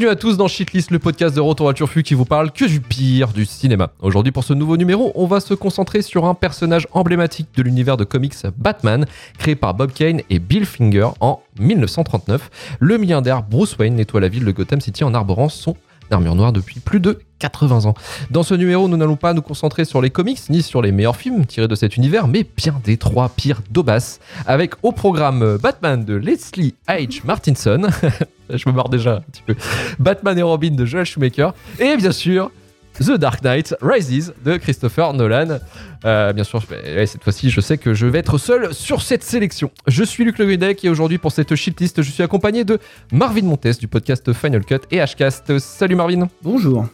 Bienvenue à tous dans Shitlist, le podcast de Retour à Turfu qui vous parle que du pire du cinéma. Aujourd'hui, pour ce nouveau numéro, on va se concentrer sur un personnage emblématique de l'univers de comics Batman, créé par Bob Kane et Bill Finger en 1939. Le milliardaire Bruce Wayne nettoie la ville de Gotham City en arborant son armure noire depuis plus de 80 ans. Dans ce numéro, nous n'allons pas nous concentrer sur les comics ni sur les meilleurs films tirés de cet univers, mais bien des trois pires d'Obas, avec au programme Batman de Leslie H. Martinson, je me marre déjà un petit peu, Batman et Robin de Joel Schumacher, et bien sûr The Dark Knight Rises de Christopher Nolan. Euh, bien sûr, cette fois-ci, je sais que je vais être seul sur cette sélection. Je suis Luc Leguedec et aujourd'hui, pour cette shitlist, je suis accompagné de Marvin Montes du podcast Final Cut et Hcast. Salut Marvin. Bonjour.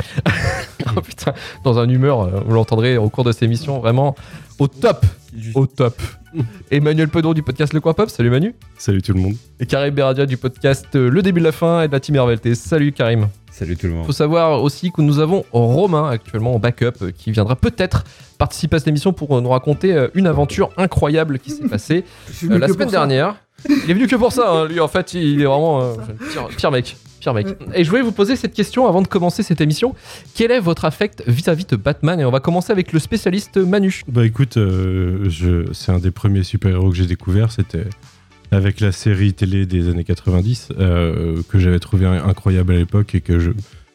oh putain, dans un humeur, euh, vous l'entendrez au cours de cette émission, vraiment au top. Au top. Emmanuel Pedon du podcast Le Coin Pop. Salut Manu. Salut tout le monde. Et Karim Beradia du podcast euh, Le Début de la Fin et de la Team RVLT. Salut Karim. Salut tout le monde. Faut savoir aussi que nous avons Romain actuellement en backup euh, qui viendra peut-être participer à cette émission pour nous raconter une aventure incroyable qui s'est passée euh, la semaine dernière. Il est venu que pour ça, hein. lui en fait il est vraiment euh, pire, pire mec. Pire mec. Et je voulais vous poser cette question avant de commencer cette émission. Quel est votre affect vis-à-vis de Batman? Et on va commencer avec le spécialiste Manu. Bah écoute, euh, je, c'est un des premiers super-héros que j'ai découvert. C'était avec la série télé des années 90 euh, que j'avais trouvé incroyable à l'époque et que je,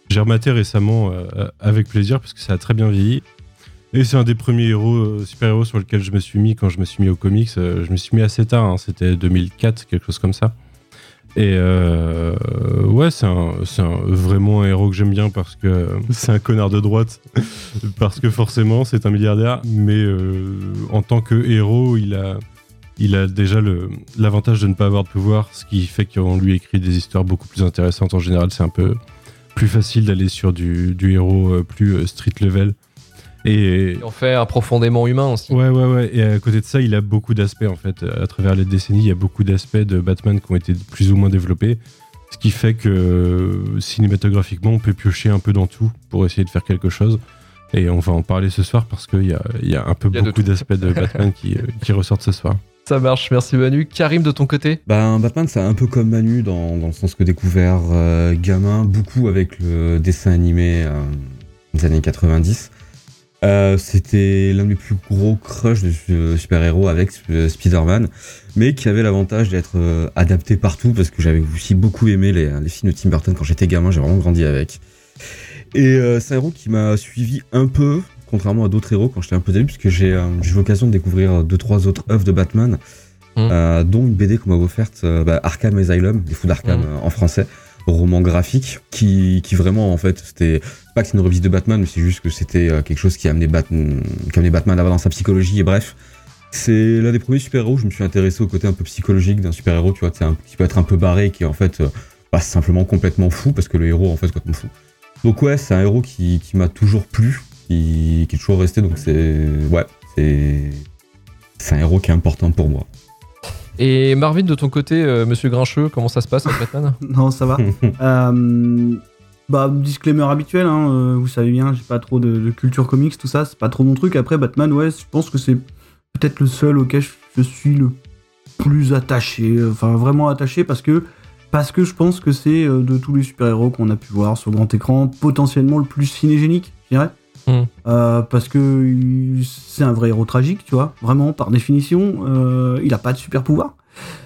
j'ai rematé récemment euh, avec plaisir parce que ça a très bien vieilli. Et c'est un des premiers héros, euh, super-héros sur lequel je me suis mis quand je me suis mis aux comics. Je me suis mis assez tard, hein, c'était 2004, quelque chose comme ça. Et euh, ouais, c'est vraiment un héros que j'aime bien parce que c'est un connard de droite. parce que forcément, c'est un milliardaire. Mais euh, en tant que héros, il a, il a déjà l'avantage de ne pas avoir de pouvoir, ce qui fait qu'on lui écrit des histoires beaucoup plus intéressantes. En général, c'est un peu plus facile d'aller sur du, héros euh, plus street level. Et, on fait un profondément humain aussi. Ouais, ouais, ouais. Et à côté de ça, il a beaucoup d'aspects, en fait. À travers les décennies, il y a beaucoup d'aspects de Batman qui ont été plus ou moins développés. Ce qui fait que euh, cinématographiquement, on peut piocher un peu dans tout pour essayer de faire quelque chose. Et on va en parler ce soir parce qu'il y a, il y a un peu a beaucoup d'aspects de Batman qui, euh, qui ressortent ce soir. Ça marche, merci Manu. Karim de ton côté? Ben, Batman, c'est un peu comme Manu dans, dans le sens que découvert euh, gamin, beaucoup avec le dessin animé euh, des années 90. Euh, C'était l'un des plus gros crushs de, de super-héros avec euh, Spider-Man, mais qui avait l'avantage d'être euh, adapté partout parce que j'avais aussi beaucoup aimé les, les films de Tim Burton quand j'étais gamin, j'ai vraiment grandi avec. Et euh, c'est un héros qui m'a suivi un peu, contrairement à d'autres héros quand j'étais un peu début, parce que j'ai euh, eu l'occasion de découvrir deux trois autres œuvres de Batman, euh, dont une BD qu'on m'a offerte, euh, bah, Arkham Asylum, les fous d'Arkham euh, en français, roman graphique, qui, vraiment en fait c'était pas que c'est une revue de Batman, mais c'est juste que c'était euh, quelque chose qui amenait Batman, qui à avoir dans sa psychologie et bref. C'est l'un des premiers super-héros je me suis intéressé au côté un peu psychologique d'un super-héros, tu vois, qui peut être un peu barré, qui en fait euh, pas simplement complètement fou, parce que le héros en fait complètement fou. Donc ouais, c'est un héros qui, m'a toujours plu, qui, qui est toujours resté, donc c'est... Ouais. C'est un héros qui est important pour moi. Et Marvin de ton côté, euh, monsieur Grincheux, comment ça se passe avec Batman Non, ça va. Euh, bah, disclaimer habituel, hein, euh, vous savez bien, j'ai pas trop de, de culture comics, tout ça, c'est pas trop mon truc. Après, Batman, ouais, je pense que c'est peut-être le seul auquel je, je suis le plus attaché, enfin vraiment attaché, parce que, parce que je pense que c'est de tous les super-héros qu'on a pu voir sur grand écran, potentiellement le plus cinégénique, je dirais. Hmm. Euh, parce que c'est un vrai héros tragique, tu vois, vraiment, par définition, euh, il a pas de super pouvoir.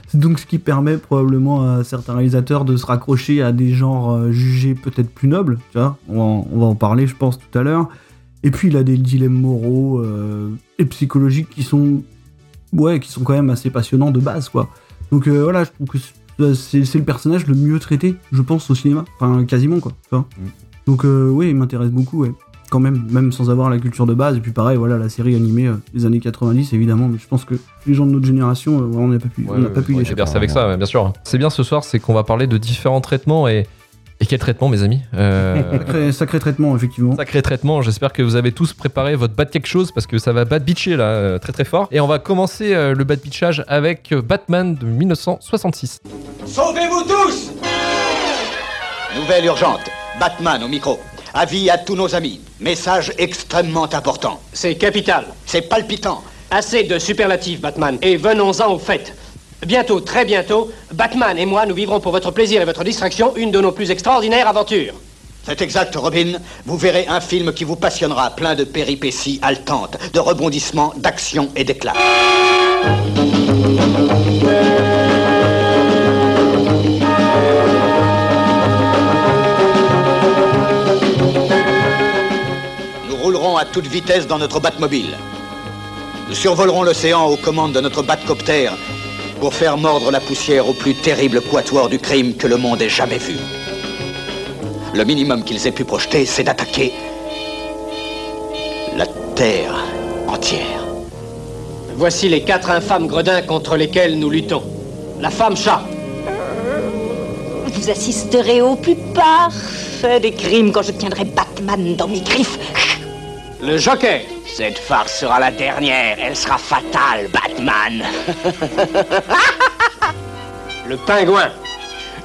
C'est donc ce qui permet probablement à certains réalisateurs de se raccrocher à des genres euh, jugés peut-être plus nobles, tu vois. On va, en, on va en parler, je pense, tout à l'heure. Et puis il a des dilemmes moraux euh, et psychologiques qui sont, ouais, qui sont quand même assez passionnants de base, quoi. Donc euh, voilà, je trouve que c'est- le personnage le mieux traité, je pense, au cinéma. Enfin, quasiment, quoi. tu vois. Mm. Donc euh, oui, il m'intéresse beaucoup, ouais. Quand même, même sans avoir la culture de base. Et puis pareil, voilà, la série animée euh, des années 90, évidemment. Mais je pense que les gens de notre génération, euh, on n'a pas pu, on n'a pas pu y échapper. avec ça, bien sûr. C'est bien ce soir, c'est qu'on va parler de différents traitements et. Et quel traitement, mes amis Euh, Sacré, sacré traitement, effectivement. Sacré traitement, j'espère que vous avez tous préparé votre bat quelque chose parce que ça va bat bitcher là très très fort. Et on va commencer le bat bitchage avec Batman de 1966. Sauvez-vous tous Nouvelle urgente. Batman au micro. Avis à tous nos amis. Message extrêmement important. C'est capital. C'est palpitant. Assez de superlatifs, Batman, et venons-en au fait. Bientôt, très bientôt, Batman et moi, nous vivrons pour votre plaisir et votre distraction une de nos plus extraordinaires aventures. C'est exact, Robin. Vous verrez un film qui vous passionnera, plein de péripéties haletantes, de rebondissements, d'action et d'éclats. Toute vitesse dans notre Batmobile. Nous survolerons l'océan aux commandes de notre Batcopter pour faire mordre la poussière au plus terrible quatuor du crime que le monde ait jamais vu. Le minimum qu'ils aient pu projeter, c'est d'attaquer la Terre entière. Voici les quatre infâmes gredins contre lesquels nous luttons. La femme chat, Vous assisterez au plus parfait des crimes quand je tiendrai Batman dans mes griffes. Le jockey, Cette farce sera la dernière. Elle sera fatale, Batman. le pingouin,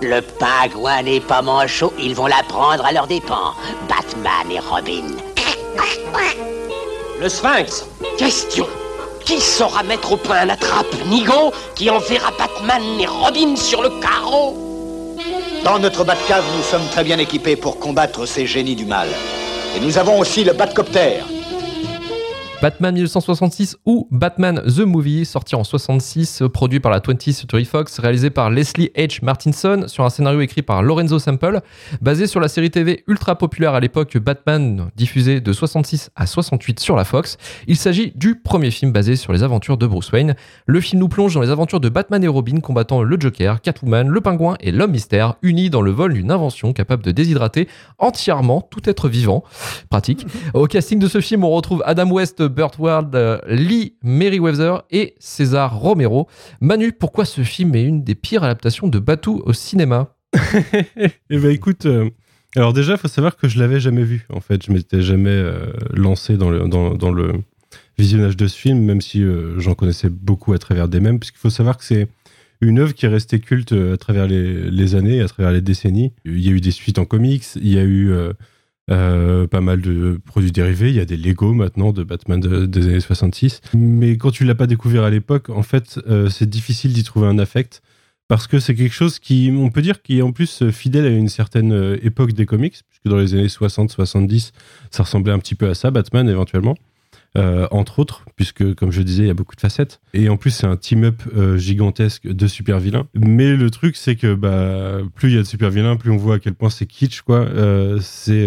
Le pingouin n'est pas manchot. Ils vont la prendre à leurs dépens. Batman et Robin. le sphinx, Question. Qui saura mettre au point un attrape Nigo qui enverra Batman et Robin sur le carreau? Dans notre Batcave, nous sommes très bien équipés pour combattre ces génies du mal. Et nous avons aussi le Batcopter. Batman 1966 ou Batman The Movie, sorti en 66, euh, produit par la 20th Century Fox, réalisé par Leslie H. Martinson sur un scénario écrit par Lorenzo Semple, basé sur la série TV ultra populaire à l'époque Batman, diffusée de 66 à 68 sur la Fox. Il s'agit du premier film basé sur les aventures de Bruce Wayne. Le film nous plonge dans les aventures de Batman et Robin combattant le Joker, Catwoman, le Pingouin et l'Homme Mystère, unis dans le vol d'une invention capable de déshydrater entièrement tout être vivant. Pratique. Au casting de ce film, on retrouve Adam West, Burt Ward, euh, Lee Merriweather et César Romero. Manu, pourquoi ce film est une des pires adaptations de Batou au cinéma? Eh ben écoute, euh, alors déjà, il faut savoir que je l'avais jamais vu. En fait, je m'étais jamais euh, lancé dans le, visionnage de ce film, même si j'en connaissais beaucoup à travers des mêmes, puisqu'il faut savoir que c'est une œuvre qui est restée culte à travers les années, à travers les décennies. Il y a eu des suites en comics, il y a eu euh, pas mal de produits dérivés, il y a des Lego maintenant de Batman de- des années 66. Mais quand tu l'as pas découvert à l'époque, en fait, euh, c'est difficile d'y trouver un affect parce que c'est quelque chose qui, on peut dire, qui est en plus euh, fidèle à une certaine époque des comics, puisque dans les années 60-70, ça ressemblait un petit peu à ça, Batman éventuellement, euh, entre autres, puisque comme je disais, il y a beaucoup de facettes. Et en plus, c'est un team-up euh, gigantesque de super vilains. Mais le truc, c'est que bah, plus il y a de super vilains, plus on voit à quel point c'est kitsch, quoi. Euh, c'est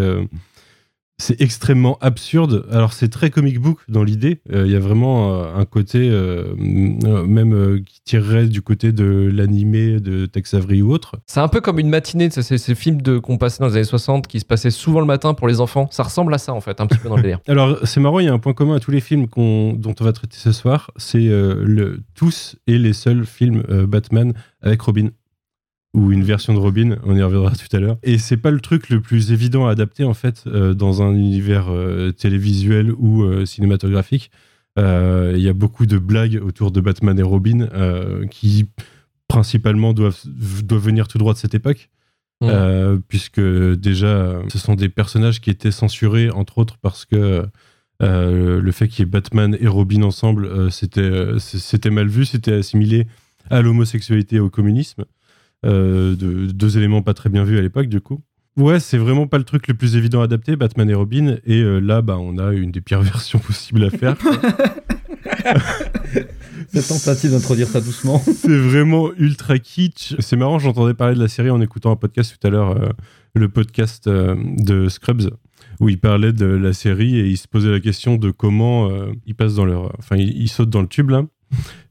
c'est extrêmement absurde. Alors, c'est très comic book dans l'idée. Euh, Il y a vraiment euh, un côté, euh, même qui tirerait du côté de l'animé de Tex Avery ou autre. C'est un peu comme une matinée, c'est ces films de, qu'on passait dans les années 60 qui se passaient souvent le matin pour les enfants. Ça ressemble à ça en fait, un petit peu dans le délire. Alors, c'est marrant, il y a un point commun à tous les films qu'on- dont on va traiter ce soir. C'est le, tous et les seuls films Batman avec Robin. Ou une version de Robin, on y reviendra tout à l'heure. Et c'est pas le truc le plus évident à adapter, en fait, euh, dans un univers euh, télévisuel ou euh, cinématographique. Il y a beaucoup de blagues autour de Batman et Robin qui, principalement, doivent, doivent venir tout droit de cette époque. Puisque déjà, ce sont des personnages qui étaient censurés, entre autres, parce que le fait qu'il y ait Batman et Robin ensemble, c'était mal vu, c'était assimilé à l'homosexualité et au communisme. Euh, de- deux éléments pas très bien vus à l'époque, du coup. Ouais, c'est vraiment pas le truc le plus évident à adapter, Batman et Robin. Et euh, là, bah, on a une des pires versions possibles à faire. C'est tentative d'introduire ça doucement. c'est vraiment ultra kitsch. C'est marrant, j'entendais parler de la série en écoutant un podcast tout à l'heure, euh, le podcast de Scrubs, où ils parlaient de la série et ils se posaient la question de comment ils passent dans leur. Enfin, ils, ils sautent dans le tube là.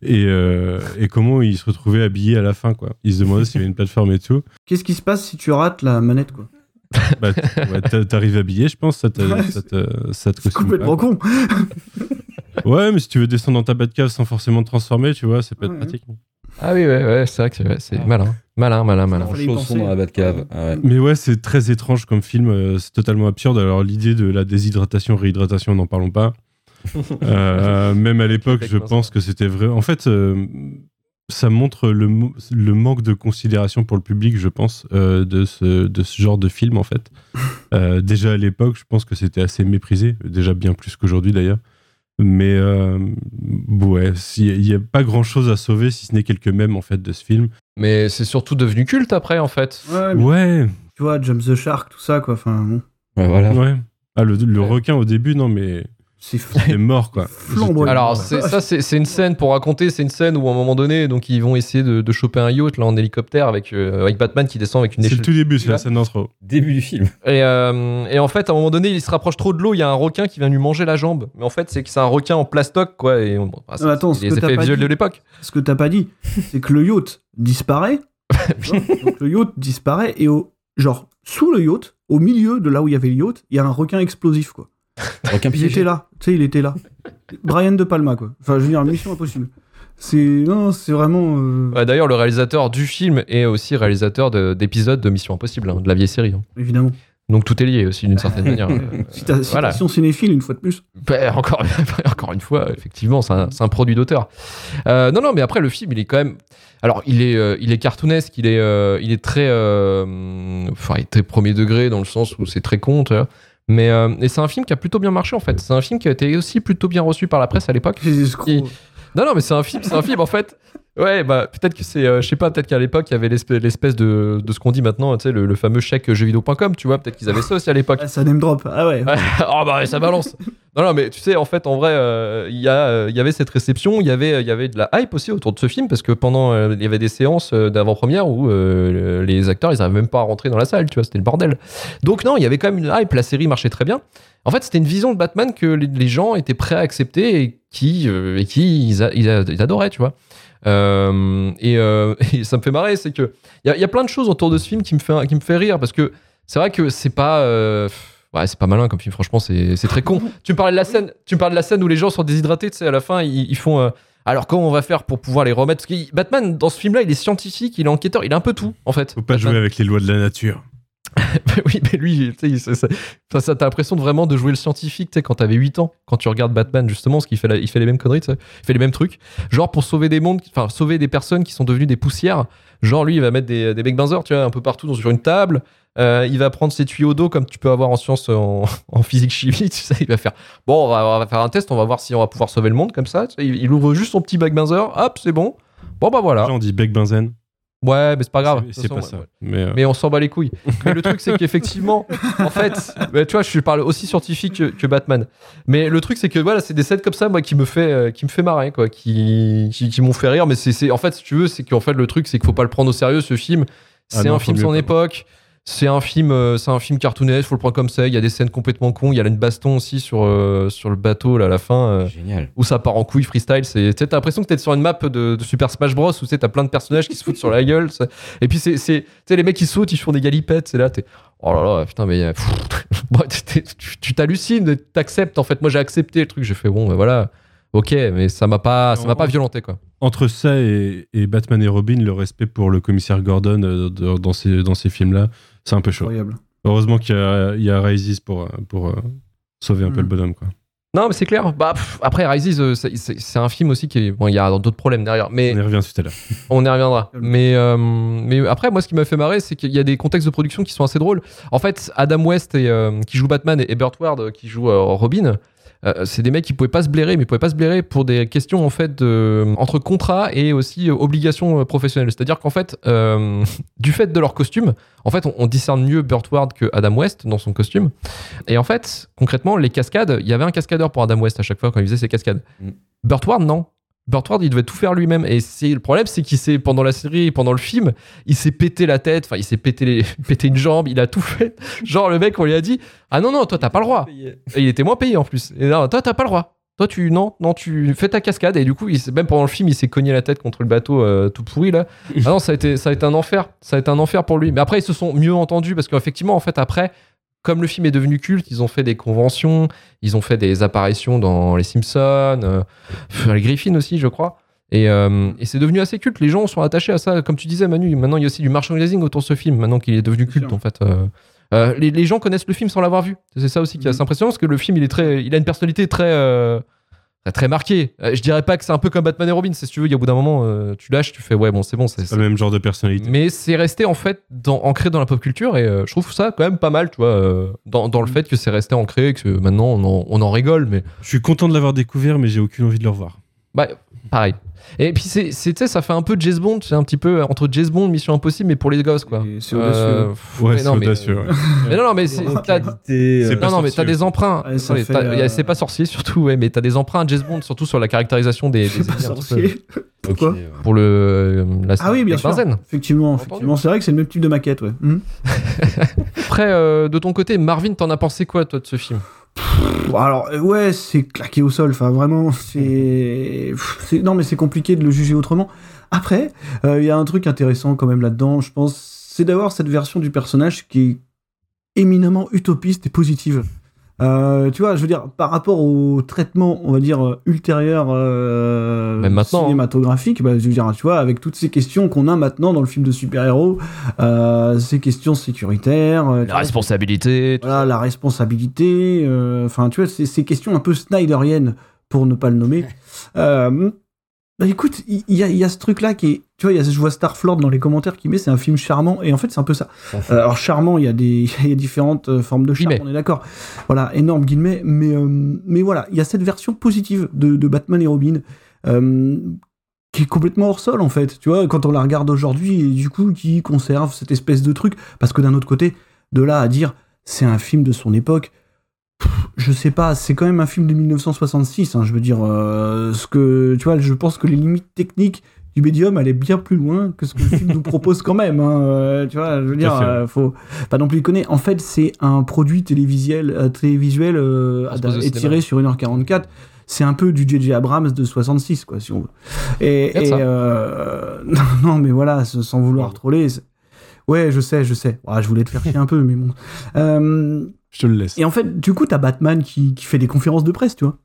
Et, euh, et comment ils se retrouvaient habillés à la fin, quoi. Ils se demandaient s'il y avait une plateforme et tout. Qu'est-ce qui se passe si tu rates la manette, quoi Bah, ouais, T'arrives habillé, je pense, ça te, Ouais, ça te, ça te complètement pas. con. Ouais, mais si tu veux descendre dans ta Batcave sans forcément te transformer, tu vois, ça peut être Ouais. pratique. Ah oui, ouais, ouais, c'est vrai que c'est malin. Malin, malin, malin. Chaussons penser. dans la Batcave. Ah ouais. Mais ouais, c'est très étrange comme film, euh, c'est totalement absurde. Alors l'idée de la déshydratation, réhydratation, n'en parlons pas. Euh, même à l'époque, je pense que c'était vrai. En fait, euh, ça montre le, manque de considération pour le public, je pense, euh, de, ce, de ce genre de film, en fait. Euh, déjà à l'époque, je pense que c'était assez méprisé, déjà bien plus qu'aujourd'hui d'ailleurs. Mais euh, ouais, il n'y a pas grand chose à sauver si ce n'est quelques mèmes en fait de ce film. Mais c'est surtout devenu culte après, en fait. Ouais, tu vois, Jump the Shark, tout ça, quoi. Enfin, bon, Ouais, voilà. ouais. Ah, le, le Ouais. requin au début, non, mais c'est mort quoi. flamboyant. Alors, c'est- ça, c'est c'est une scène pour raconter. C'est une scène où, à un moment donné, donc ils vont essayer de, de choper un yacht là en hélicoptère avec, euh, avec Batman qui descend avec une C'est le échelle. tout début, c'est la scène d'intro. Début du film. Et, euh, et en fait, à un moment donné, il se rapproche trop de l'eau. Il y a un requin qui vient lui manger la jambe. Mais en fait, c'est que c'est un requin en plastoc, quoi. Et bon, bah, attends, ce les que t'as effets pas visuels dit- de l'époque. Ce que t'as pas dit, c'est que le yacht disparaît. donc le yacht disparaît et au genre sous le yacht, au milieu de là où il y avait le yacht, il y a un requin explosif quoi. Requin Il était là, tu sais, il était là. Brian de Palma quoi. Enfin, je veux dire, mission impossible. C'est non, c'est vraiment. euh, Ouais, D'ailleurs, le réalisateur du film est aussi réalisateur de- d'épisodes de Mission Impossible, hein, de la vieille série. hein. Évidemment. Donc tout est lié aussi d'une certaine manière. Euh, Cita- voilà. Citation cinéphile une fois de plus. Bah, encore, encore une fois, effectivement, c'est un, produit d'auteur. Euh, non, non, mais après, le film, il est quand même. Alors, il est, euh, il est cartoonesque, il est, euh, il est très. euh, Enfin, il est très premier degré dans le sens où c'est très con, tu vois. Mais euh, et c'est un film qui a plutôt bien marché en fait. C'est un film qui a été aussi plutôt bien reçu par la presse à l'époque. Non, non, mais c'est un film, c'est un film en fait. Ouais, bah peut-être que c'est, euh, je sais pas, peut-être qu'à l'époque il y avait l'espèce, l'espèce de, de ce qu'on dit maintenant, tu sais, le, le fameux chèque jeuxvideo.com, tu vois, peut-être qu'ils avaient ça aussi à l'époque. Ah, ça name drop. Ah ouais. oh bah ça balance. Non non mais tu sais en fait en vrai euh, il y a euh, y avait cette réception, il y avait il y avait de la hype aussi autour de ce film parce que pendant euh, il y avait des séances euh, d'avant-première où euh, les acteurs ils arrivaient même pas à rentrer dans la salle, tu vois, c'était le bordel. Donc non, il y avait quand même une hype, la série marchait très bien. En fait, c'était une vision de Batman que les, les gens étaient prêts à accepter et qui euh, et qui ils, a- ils a- ils adoraient, tu vois. Euh, et, euh, et ça me fait marrer, c'est que il y, a- y a plein de choses autour de ce film qui me fait qui me fait rire parce que c'est vrai que c'est pas euh, ouais c'est pas malin comme film franchement c'est très con tu me parlais de la scène tu me parlais de la scène où les gens sont déshydratés tu sais à la fin ils, ils font euh, alors comment on va faire pour pouvoir les remettre? Parce que Batman dans ce film là il est scientifique il est enquêteur il est un peu tout en fait Faut pas Batman. jouer avec les lois de la nature. oui mais lui tu sais t'as l'impression de vraiment de jouer le scientifique tu sais quand t'avais 8 ans quand tu regardes Batman justement parce qu'il fait il fait les mêmes conneries il fait les mêmes trucs. Genre pour sauver des mondes enfin sauver des personnes qui sont devenues des poussières genre lui il va mettre des, des Benzers tu vois un peu partout sur une table Euh, il va prendre ses tuyaux d'eau comme tu peux avoir en sciences en, physique chimie tu sais il va faire bon on va, faire un test on va voir si on va pouvoir sauver le monde comme ça il, ouvre juste son petit Big Benzer hop c'est bon. Bon bah voilà. Là, on dit bec. Ouais mais c'est pas grave C'est- pas ça. ouais. Mais, euh, mais on s'en bat les couilles. Mais le truc, c'est qu'effectivement, en fait, bah, tu vois, je parle aussi scientifique que, que Batman. Mais le truc, c'est que voilà, c'est des scènes comme ça, moi, qui me fait, euh, qui me fait marrer, quoi, qui, qui, qui m'ont fait rire. Mais c'est, c'est- en fait, si tu veux, c'est qu'en fait, le truc, c'est qu'il faut pas le prendre au sérieux, ce film. Ah C'est non, un film mieux son pas. époque. C'est un film, euh, c'est un film cartoonesque, faut le prendre comme ça. Il y a des scènes complètement cons. Il y a une baston aussi sur, euh, sur le bateau là à la fin. euh, Génial. où ça part en couille freestyle. C'est, tu sais, t'as l'impression que t'es sur une map de, de Super Smash Bros où tu sais, t'as plein de personnages qui se foutent sur la gueule. ça. Et puis c'est, c'est, tu sais, les mecs qui sautent, ils font des galipettes. C'est là, t'es, oh là là, putain, mais pff, bon, t'es- t'es- tu, tu t'hallucines, t'acceptes. En fait, moi j'ai accepté le truc. J'ai fait bon, ben voilà, ok, mais ça m'a pas, ça m'a pas violenté quoi. entre ça et, et Batman et Robin, le respect pour le commissaire Gordon euh, dans ces, dans ces films-là, c'est un peu chaud. Incroyable. Heureusement qu'il y a, il y a Rises pour, euh, pour euh, sauver un peu le bonhomme. Quoi. Non, mais c'est clair. Bah, pff, après, Rises, euh, c'est, c'est- c'est un film aussi qui est. Bon, il y a d'autres problèmes derrière. Mais On y revient tout à l'heure. On y reviendra. Mais, euh, mais après, moi, ce qui m'a fait marrer, c'est qu'il y a des contextes de production qui sont assez drôles. En fait, Adam West, et, euh, qui joue Batman, et Burt Ward, euh, qui joue euh, Robin, euh, c'est des mecs qui pouvaient pas se blairer, mais ils pouvaient pas se blairer pour des questions en fait de, entre contrat et aussi euh, obligations euh, professionnelles. C'est-à-dire qu'en fait, euh, du fait de leur costume, en fait, on, on discerne mieux Burt Ward que Adam West dans son costume. Et en fait, concrètement, les cascades, il y avait un cascadeur pour Adam West à chaque fois quand il faisait ses cascades. Mm. Burt Ward, non. Burt Ward, il devait tout faire lui-même. Et c'est le problème, c'est qu'il s'est pendant la série, pendant le film, il s'est pété la tête. Enfin, il s'est pété, les- pété une jambe. Il a tout fait. Genre le mec, on lui a dit, ah non non, toi t'as pas le droit. Et il était moins payé en plus. Et non, toi t'as pas le droit. Toi tu non non tu fais ta cascade et du coup il même pendant le film il s'est cogné la tête contre le bateau euh, tout pourri là. Ah non ça a été ça a été un enfer. Ça a été un enfer pour lui. Mais après ils se sont mieux entendus parce qu'effectivement en fait après comme le film est devenu culte, ils ont fait des conventions, ils ont fait des apparitions dans Les Simpsons, euh, les Griffins aussi, je crois. Et, euh, et c'est devenu assez culte. Les gens sont attachés à ça. Comme tu disais, Manu, maintenant il y a aussi du merchandising autour de ce film, maintenant qu'il est devenu culte en fait. Euh, euh, les, les gens connaissent le film sans l'avoir vu. C'est ça aussi qui est assez Mhm. impressionnant parce que le film il est très, il a une personnalité très, euh, très, très marqué. Euh, je dirais pas que c'est un peu comme Batman et Robin, c'est si tu veux, il y a au bout d'un moment, euh, tu lâches, tu fais ouais, bon, c'est bon, c'est. Pas le même genre de personnalité. Mais c'est resté en fait dans- ancré dans la pop culture et euh, je trouve ça quand même pas mal, tu vois, euh, dans, dans le fait que c'est resté ancré, que maintenant on en, on en rigole, mais Je suis content de l'avoir découvert, mais j'ai aucune envie de le revoir. bah, pareil. Et puis c'est, ça fait un peu James Bond, c'est un petit peu entre James Bond, Mission Impossible, mais pour les gosses quoi. Et c'est audacieux. pff, Ouais, mais c'est non, mais- audacieux. ouais. Mais non, non, mais c'est, t'as- Qualité, C'est euh, non, non, mais t'as des emprunts. Ouais, ça Ouais, fait, t'as- y a- euh, C'est pas sorcier surtout, ouais, mais t'as des emprunts à James Bond, surtout sur la caractérisation des, des C'est pas sorcier. Pourquoi pour le euh, la Ah oui, bien la sûr. quinzaine. Effectivement, effectivement, c'est vrai que c'est le même type de maquette, ouais. Hmm. Après, euh, de ton côté, Marvin, t'en as pensé quoi toi de ce film? Alors, euh, ouais, c'est claqué au sol. Enfin, vraiment, c'est- Non, mais c'est compliqué de le juger autrement. Après, euh, il y a un truc intéressant quand même là-dedans, je pense, c'est d'avoir cette version du personnage qui est éminemment utopiste et positive. Euh, tu vois, je veux dire, par rapport au traitement, on va dire, euh, ultérieur euh, Même hein. cinématographique, bah, je veux dire, tu vois, avec toutes ces questions qu'on a maintenant dans le film de super-héros, euh, ces questions sécuritaires, euh, tu vois, responsabilité. voilà, la responsabilité, euh, enfin, tu vois, c'est ces questions un peu snyderiennes, pour ne pas le nommer. Bah écoute, il y, a- il y a ce truc-là qui est. Tu vois, il y a, je vois Starflord dans les commentaires qui met c'est un film charmant, et en fait, c'est un peu ça. Euh, alors, charmant, il y a, des, il y a différentes euh, formes de charme, Guillemets. on est d'accord. Voilà, énorme guillemets, mais, euh, mais voilà, il y a cette version positive de, de Batman et Robin. euh, qui est complètement hors sol en fait, tu vois, quand on la regarde aujourd'hui, et du coup, qui conserve cette espèce de truc, parce que d'un autre côté, de là à dire c'est un film de son époque, je sais pas, c'est quand même un film de 1966, hein, je veux dire, euh, ce que, tu vois, je pense que les limites techniques du médium allaient bien plus loin que ce que le film nous propose quand même, hein, euh, tu vois, je veux dire, euh, faut pas non plus connaître. En fait, c'est un produit télévisuel, euh, télévisuel étiré sur 1h44. C'est un peu du J.J. Abrams de 66, quoi, si on veut. Et, euh, non, mais voilà, sans vouloir troller. Ouais, je sais, je sais. Ah, je voulais te faire chier un peu, mais bon. Euh, Je te le laisse. et en fait, du coup, t'as Batman qui, qui fait des conférences de presse, tu vois.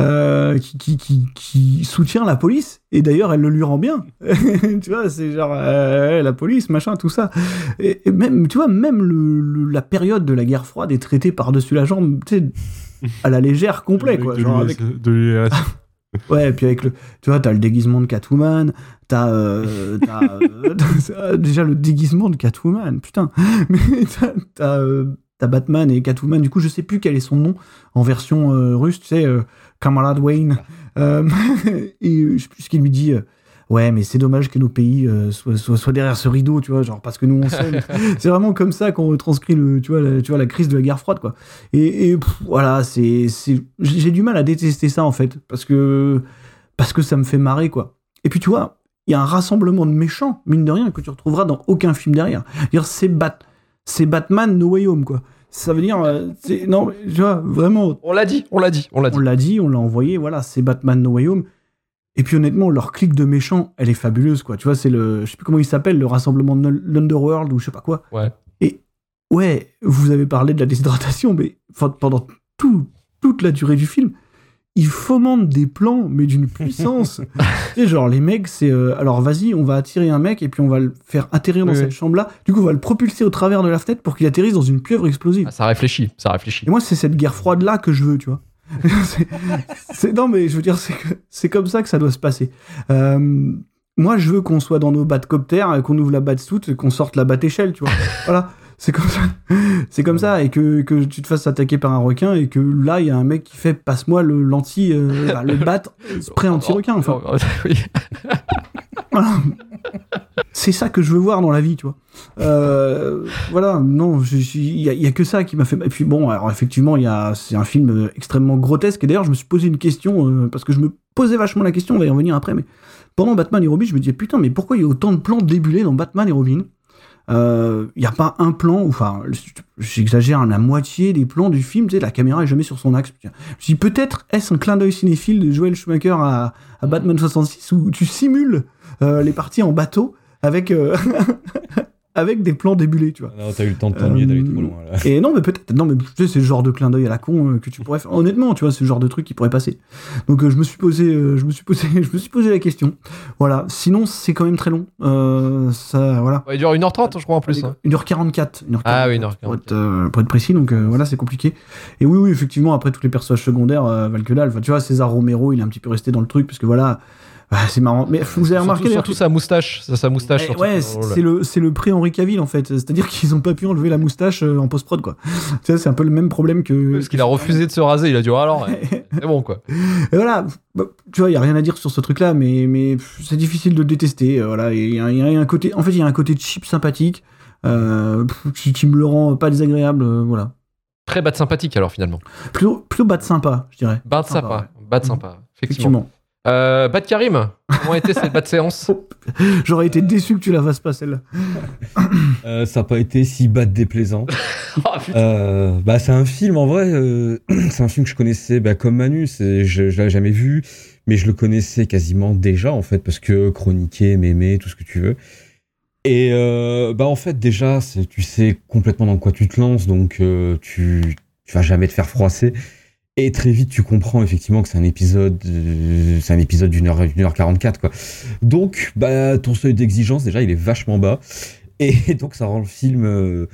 Euh, qui, qui, qui, qui soutient la police. Et d'ailleurs, elle le lui rend bien. tu vois, c'est genre, euh, la police, machin, tout ça. Et, et même, tu vois, même le, le- la période de la guerre froide est traitée par-dessus la jambe, tu sais, à la légère, complet, quoi. Genre avec de. Ouais, et puis avec le, tu vois, t'as le déguisement de Catwoman, t'as, euh, déjà le déguisement de Catwoman, putain. Mais t'as, t'as, euh, Batman et Catwoman. Du coup, je sais plus quel est son nom en version euh, russe, tu sais, euh, Camarade Wayne. Euh, et je sais plus ce qu'il lui dit. euh, Ouais, mais c'est dommage que nos pays euh, soient, soient, soient derrière ce rideau, tu vois, genre parce que nous on s'aime. c'est vraiment comme ça qu'on retranscrit le, tu vois, la, tu vois, la crise de la guerre froide, quoi. Et, et, pff, voilà, c'est, c'est, j'ai j'ai du mal à détester ça en fait, parce que parce que ça me fait marrer, quoi. Et puis tu vois, il y a un rassemblement de méchants, mine de rien, que tu retrouveras dans aucun film derrière. Dire c'est Bat, c'est Batman No Way Home, quoi. Ça veut dire, euh, non, tu vois, vraiment, On l'a dit, on l'a dit, on l'a dit. on l'a dit, on l'a envoyé, voilà, c'est Batman No Way Home. Et puis honnêtement, leur clique de méchants, elle est fabuleuse, quoi. Tu vois, c'est le, je sais plus comment il s'appelle, le rassemblement de l'Underworld ou je sais pas quoi. Ouais. Et ouais, vous avez parlé de la déshydratation, mais enfin, pendant tout, toute la durée du film, ils fomentent des plans, mais d'une puissance. tu sais, genre les mecs, c'est euh, alors vas-y, on va attirer un mec et puis on va le faire atterrir dans Oui, cette oui. chambre-là. Du coup, on va le propulser au travers de la fenêtre pour qu'il atterrisse dans une pieuvre explosive. Ah, ça réfléchit, ça réfléchit. Et moi, c'est cette guerre froide là que je veux, tu vois. C'est- non, mais je veux dire, c'est que- c'est comme ça que ça doit se passer. Euh, moi, je veux qu'on soit dans nos batcoptères, qu'on ouvre la batsuit, et qu'on sorte la bat-échelle, tu vois. voilà, c'est comme ça. C'est comme ça, et que, que tu te fasses attaquer par un requin, et que là, il y a un mec qui fait passe-moi le l'anti, euh, bah, le bat spray anti-requin. Enfin, oh, oui. voilà. C'est ça que je veux voir dans la vie, tu vois. Euh, voilà, non, il y, a- il y a que ça qui m'a fait. Et puis bon, alors effectivement, il y a, c'est un film euh, extrêmement grotesque. Et d'ailleurs, je me suis posé une question euh, parce que je me posais vachement la question. On va y revenir après, mais pendant Batman et Robin, je me disais putain, mais pourquoi il y a autant de plans débulés dans Batman et Robin? Euh, Il n'y a pas un plan, enfin, j'exagère, la moitié des plans du film, tu sais, la caméra est jamais sur son axe. Je me dis peut-être est-ce un clin d'œil cinéphile de Joel Schumacher à, à Batman 66 où tu simules euh, les parties en bateau avec, euh, avec des plans débulés, tu vois. Non, t'as eu le temps de t'ennuyer d'aller trop loin. Là. Et non, mais peut-être. Non, mais tu sais, c'est le genre de clin d'œil à la con euh, que tu pourrais faire. Honnêtement, tu vois, c'est le genre de truc qui pourrait passer. Donc, euh, je me suis posé, euh, je me suis posé, je me suis posé la question. Voilà. Sinon, c'est quand même très long. Euh, ça, voilà. Ouais, il dure 1h30, je crois, en plus. hein. 1h44. 1h44 Ah oui, 1h44. Pour être, euh, pour être précis, donc euh, voilà, c'est compliqué. Et oui, oui, effectivement, après tous les personnages secondaires euh, valent que dalle. Enfin, tu vois, César Romero, il est un petit peu resté dans le truc, parce que voilà, ah, c'est marrant. Mais vous avez remarqué Surtout, surtout sa moustache. Ça, sa moustache. Eh, ouais, c'est le c'est le pré Henri Cavill en fait. C'est-à-dire qu'ils ont pas pu enlever la moustache euh, en post prod quoi. Tu sais, c'est un peu le même problème que. Parce qu'il a refusé de se raser. Il a dit, oh, alors, c'est bon, quoi. Et voilà, bah, tu vois, il y a rien à dire sur ce truc-là, mais mais c'est difficile de le détester. euh, voilà, il y, a- il y a un côté, en fait, il y a un côté cheap sympathique euh, qui, qui me le rend pas désagréable. euh, voilà, Très bas de sympathique, alors, finalement. plutôt plutôt bas de sympa, je dirais. Bas de Sympa, sympa. ouais. Bas de sympa. Effectivement. Effectivement. Euh, bas de Karim, comment était cette de séance J'aurais été déçu que tu la fasses pas celle-là. Euh, ça n'a pas été si bas de déplaisant. Oh. Euh, bah, c'est un film, en vrai, euh, c'est un film que je connaissais bah, comme Manu, c'est- je, je l'avais jamais vu, mais je le connaissais quasiment déjà, en fait, parce que chroniqué, mémé, tout ce que tu veux. Et euh, bah, en fait, déjà, c'est- tu sais complètement dans quoi tu te lances, donc euh, tu, tu vas jamais te faire froisser. Et très vite, tu comprends effectivement que c'est un épisode, euh, c'est un épisode d'une heure, d'une heure 44, quoi. Donc, bah, ton seuil d'exigence, déjà, il est vachement bas. Et donc, ça rend le film euh,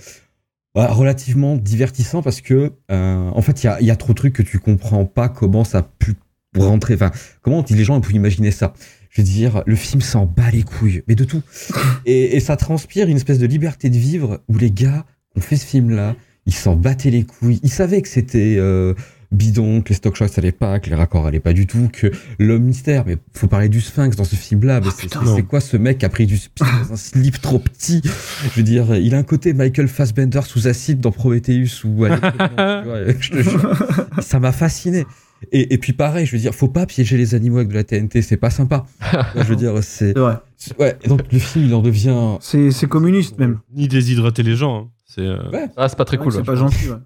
bah, relativement divertissant parce que, euh, en fait, il y a, il y a trop de trucs que tu comprends pas comment ça a pu rentrer. Enfin, comment les gens ont pu imaginer ça Je veux dire, le film s'en bat les couilles, mais de tout. Et, et ça transpire une espèce de liberté de vivre où les gars ont fait ce film-là, ils s'en battaient les couilles. Ils savaient que c'était bidon, que les stock shots allaient pas, que les raccords allaient pas du tout, que l'homme mystère, mais faut parler du sphinx dans ce film-là. mais Ah, c'est- putain, c'est non. quoi ce mec qui a pris du dans un slip trop petit? Je veux dire, il a un côté Michael Fassbender sous acide dans Prometheus ou ça m'a fasciné. Et, et puis pareil, je veux dire, faut pas piéger les animaux avec de la TNT, c'est pas sympa. je veux dire, c'est ouais. et Donc le film, il en devient C'est communiste même. Ni déshydrater les gens. hein. C'est. euh, Ouais. Ah, c'est pas très Ouais, cool. c'est pas gentil. Ouais.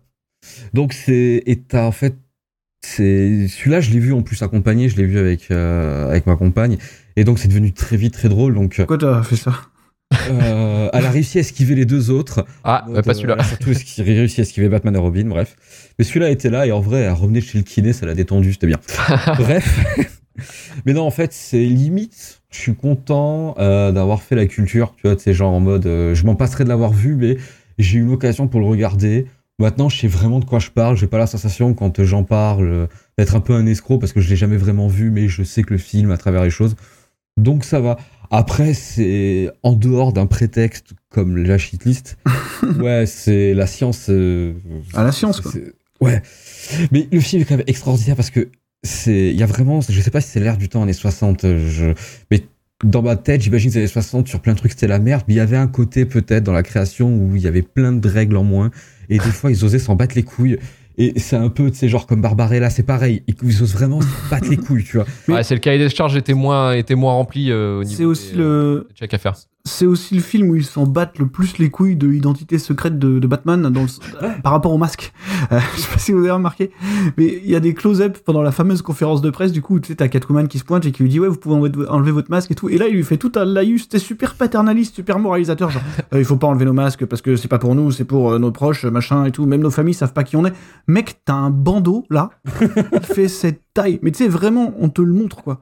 Donc c'est et t'as en fait c'est celui-là je l'ai vu en plus accompagné, je l'ai vu avec euh, avec ma compagne et donc c'est devenu très vite très drôle donc Pourquoi t'as fait ça? euh, elle a réussi à esquiver les deux autres. Ah, Donc, ouais, pas euh, celui-là. elle a surtout réussi à esquiver Batman et Robin, bref. Mais celui-là était là et en vrai, elle revenait chez le kiné, ça l'a détendu, c'était bien. bref. Mais non, en fait, c'est limite. Je suis content euh, d'avoir fait la culture, tu vois, tu sais, genre en mode, euh, je m'en passerai de l'avoir vu, mais j'ai eu l'occasion pour le regarder. Maintenant, je sais vraiment de quoi je parle. J'ai pas la sensation quand j'en parle euh, d'être un peu un escroc parce que je l'ai jamais vraiment vu, mais je sais que le film à travers les choses. Donc ça va. Après, c'est en dehors d'un prétexte comme la shitlist. ouais, c'est la science. euh, À la science, quoi. Ouais. Mais le film est quand même extraordinaire parce que c'est, il y a vraiment, je sais pas si c'est l'air du temps années 60, je, mais dans ma tête, j'imagine que les années 60 sur plein de trucs c'était la merde, mais il y avait un côté peut-être dans la création où il y avait plein de règles en moins et des fois ils osaient s'en battre les couilles. Et c'est un peu, tu sais, genre comme Barbarella, c'est pareil. Ils ils osent vraiment s'en battre les couilles, tu vois. Ouais, c'est le cahier des charges était moins, était moins rempli euh, au niveau C'est aussi des, euh, le des checks à faire. C'est aussi le film où ils s'en battent le plus les couilles de l'identité secrète de, de Batman dans le- par rapport au masque. Euh, je sais pas si vous avez remarqué, mais il y a des close-up pendant la fameuse conférence de presse, du coup, tu sais, t'as Catwoman qui se pointe et qui lui dit, ouais, vous pouvez enlever, votre masque et tout. Et là, il lui fait tout un laïus, c'était super paternaliste, super moralisateur, genre, euh, il faut pas enlever nos masques parce que c'est pas pour nous, c'est pour euh, nos proches, machin et tout. Même nos familles savent pas qui on est. Mec, t'as un bandeau, là, qui fait cette taille. Mais tu sais, vraiment, on te le montre, quoi.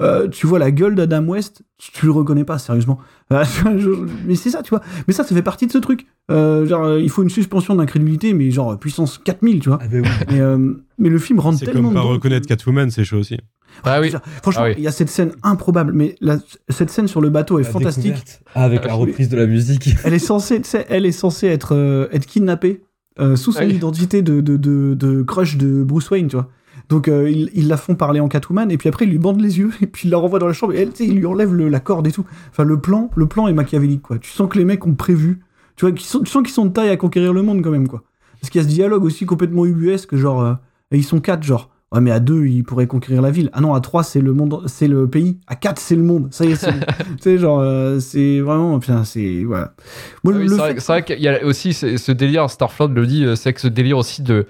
Euh, tu vois la gueule d'Adam West, tu le reconnais pas, sérieusement. Euh, je- mais c'est ça, tu vois. Mais ça, ça fait partie de ce truc. Euh, genre, euh, il faut une suspension d'incrédulité, mais genre puissance 4000, tu vois. Ah ben oui. Mais, euh, mais le film rentre C'est tellement. comme pas dedans reconnaître Catwoman, c'est chaud aussi. Ah oui. Franchement, Ah il oui. y a cette scène improbable, mais la- cette scène sur le bateau est La fantastique. Ah, avec la reprise de la musique. Elle est censée, elle est censée être, euh, être kidnappée euh, sous son Ah oui. identité de, de, de, de crush de Bruce Wayne, tu vois. Donc euh, ils, ils la font parler en Catwoman et puis après ils lui bandent les yeux et puis ils la renvoient dans la chambre et elle, tu sais, ils lui enlèvent le- la corde et tout. Enfin le plan, le plan est machiavélique quoi. Tu sens que les mecs ont prévu, tu vois, sont, tu sens qu'ils sont de taille à conquérir le monde quand même quoi. Parce qu'il y a ce dialogue aussi complètement ubuesque genre euh, et ils sont quatre genre. Ouais mais à deux ils pourraient conquérir la ville. Ah non à trois c'est le monde, c'est le pays. À quatre c'est le monde. Ça y est c'est. bon. tu sais genre euh, c'est vraiment, putain c'est voilà. Moi, Ah oui, c'est fait- vrai, vrai qu'il y a aussi ce, délire, Starflood le dit, c'est que ce délire aussi de.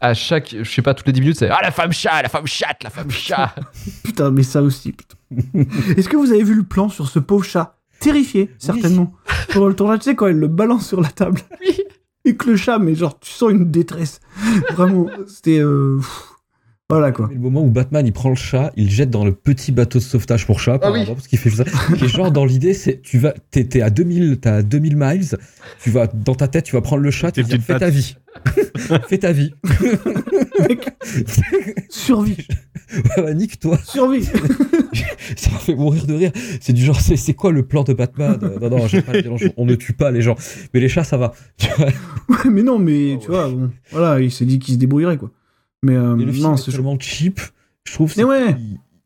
À chaque, je sais pas, toutes les 10 minutes, c'est Ah la femme chat, la femme chatte, la femme chat. Putain, mais ça aussi. putain. Est-ce que vous avez vu le plan sur ce pauvre chat? Terrifié, certainement. Pendant le tournage, tu sais, quand elle le balance sur la table. Et que le chat, mais genre, tu sens une détresse. Vraiment, c'était. euh, Voilà quoi. Le moment où Batman il prend le chat, il le jette dans le petit bateau de sauvetage pour chat, Ah oui. apparemment, parce qu'il fait ça. Et genre dans l'idée, c'est tu vas, t'es, t'es à 2000, t'as 2000 miles, tu vas dans ta tête, tu vas prendre le chat, tu Tes vas dire, petites fais ta vie, fais ta vie, Survie, Ouais, bah, nique-toi. survie. Ça m'a fait mourir de rire. C'est du genre, c'est, c'est quoi le plan de Batman? Euh, Non, non, j'aime pas violence, on ne tue pas les gens, mais les chats ça va. Mais non, mais tu vois, bon, voilà, il s'est dit qu'il se débrouillerait quoi. Mais euh, le film non, c'est tellement cheap, je trouve. Mais ouais.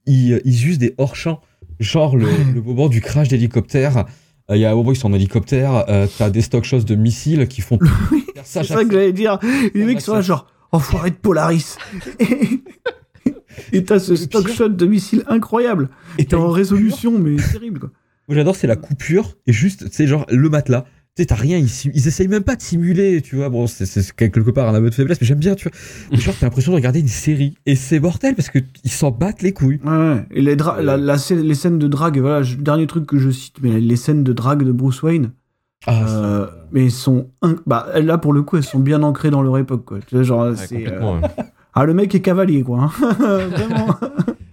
Ils, ils usent des hors-champs. Genre le, le moment du crash d'hélicoptère. euh, Il y a un moment où ils sont en hélicoptère, euh, t'as des stock shots de missiles qui font C'est ça que j'allais dire. Les mecs sont là, genre, enfoiré de Polaris. Et- t'as ce stock pire- shot de missiles incroyable. Et T'es en résolution, mais terrible, quoi. Moi j'adore, c'est la coupure et juste, c'est genre le matelas. Tu sais, t'as rien, ils, ils essayent même pas de simuler, tu vois. Bon, c'est quelque part un aveu de faiblesse, mais j'aime bien, tu vois. Mais Genre, t'as l'impression de regarder une série et c'est mortel parce que ils s'en battent les couilles. Ouais, ouais. Et les, dra- la, la les scènes de drague, voilà, je- dernier truc que je cite, mais les scènes de drague de Bruce Wayne, Ah, euh, mais elles sont. Bah, là, pour le coup, elles sont bien ancrées dans leur époque, quoi. Tu vois, genre, Ouais, c'est. complètement, euh, ouais. Ah, le mec est cavalier, quoi. hein. Vraiment.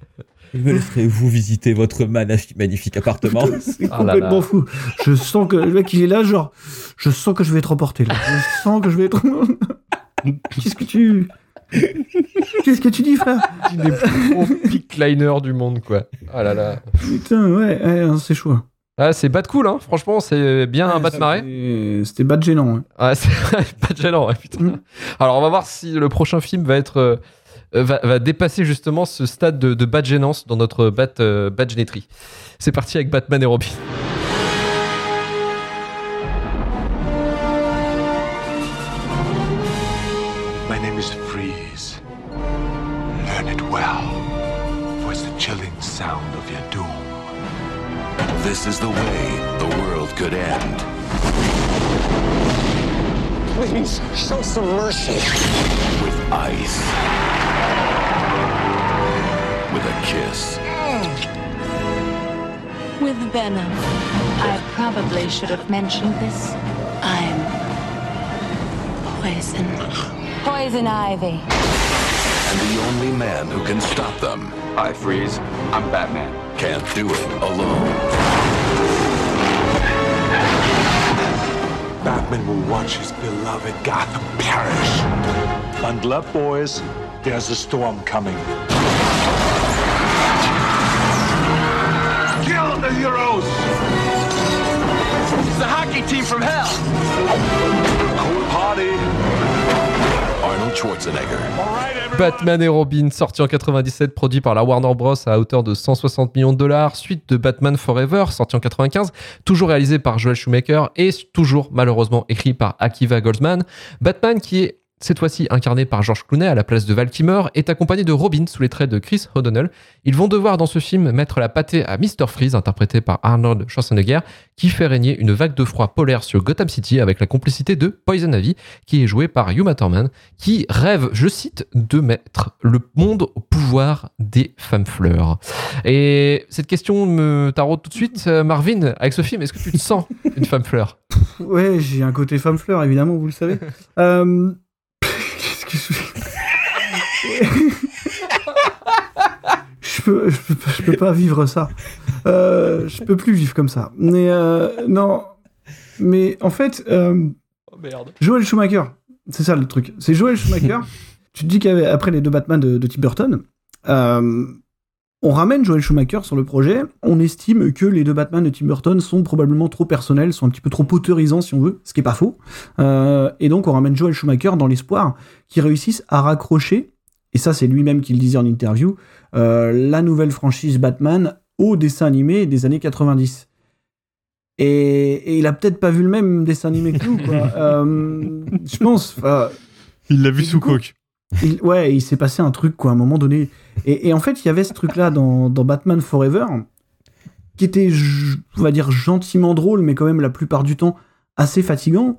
me laisserez-vous visiter votre magnifique appartement C'est Ah là complètement là. fou. Je sens que le mec, il est là, genre, je sens que je vais être emporté, là. Je sens que je vais être. Qu'est-ce que tu. Qu'est-ce que tu dis, frère? Il est plus gros pick liner du monde, quoi. Ah là là. Putain, ouais, ouais, hein, c'est chaud. Ah, c'est bat cool, hein. Franchement, c'est bien un bat de marée. C'était- de gênant. hein. Ah, c'est pas de gênant, ouais, putain. Mm. Alors, on va voir si le prochain film va être. Euh, va, va dépasser justement ce stade de, de de gênance dans notre bat, euh, bat génétrie. C'est parti avec Batman et Robin. My name is Freeze. Learn it well, for it's the chilling sound of your doom. This is the way the world could end. Please, show some mercy. With ice. With a kiss. With venom. I probably should have mentioned this. I'm poison. Poison ivy. And the only man who can stop them I Freeze. I'm Batman. can't do it alone. Batman will watch his beloved Gotham perish. Bundle up, boys. There's a storm coming. The heroes! It's the hockey team from hell. Party. Arnold Schwarzenegger. Batman et Robin, sorti en 97, produit par la Warner Bros. à hauteur de 160 millions de dollars. Suite de Batman Forever, sorti en 95, toujours réalisé par Joel Schumacher et toujours malheureusement écrit par Akiva Goldsman. Batman qui est cette fois-ci incarné par George Clooney à la place de Val Kilmer, est accompagné de Robin sous les traits de Chris O'Donnell. Ils vont devoir dans ce film mettre la pâtée à Mr. Freeze, interprété par Arnold Schwarzenegger, qui fait régner une vague de froid polaire sur Gotham City avec la complicité de Poison Ivy, qui est joué par Hugh Thurman, qui rêve, je cite, de mettre le monde au pouvoir des femmes fleurs. Et cette question me taraude tout de suite, euh, Marvin, avec ce film, est-ce que tu te sens une femme fleur? Ouais, j'ai un côté femme fleur, évidemment, vous le savez. Euh, Je... peux, je, peux, pas- je peux pas vivre ça. Euh, je peux plus vivre comme ça. Mais euh, non. Mais en fait, euh, Oh merde. Joel Schumacher, c'est ça le truc. C'est Joel Schumacher. tu te dis qu'après les deux Batman de, de Tim Burton, on ramène Joel Schumacher sur le projet. On estime que les deux Batman de Tim Burton sont probablement trop personnels, sont un petit peu trop autorisants si on veut, ce qui est pas faux. Euh, et donc on ramène Joel Schumacher dans l'espoir qu'il réussisse à raccrocher, et ça c'est lui-même qui le disait en interview, euh, la nouvelle franchise Batman au dessin animé des années 90. Et, et il a peut-être pas vu le même dessin animé que nous, quoi. Euh, je pense. Il l'a vu sous coque. Il- ouais, il s'est passé un truc, quoi, à un moment donné. Et, en fait, il y avait ce truc-là dans, dans Batman Forever, qui était, on va dire, gentiment drôle, mais quand même la plupart du temps assez fatigant,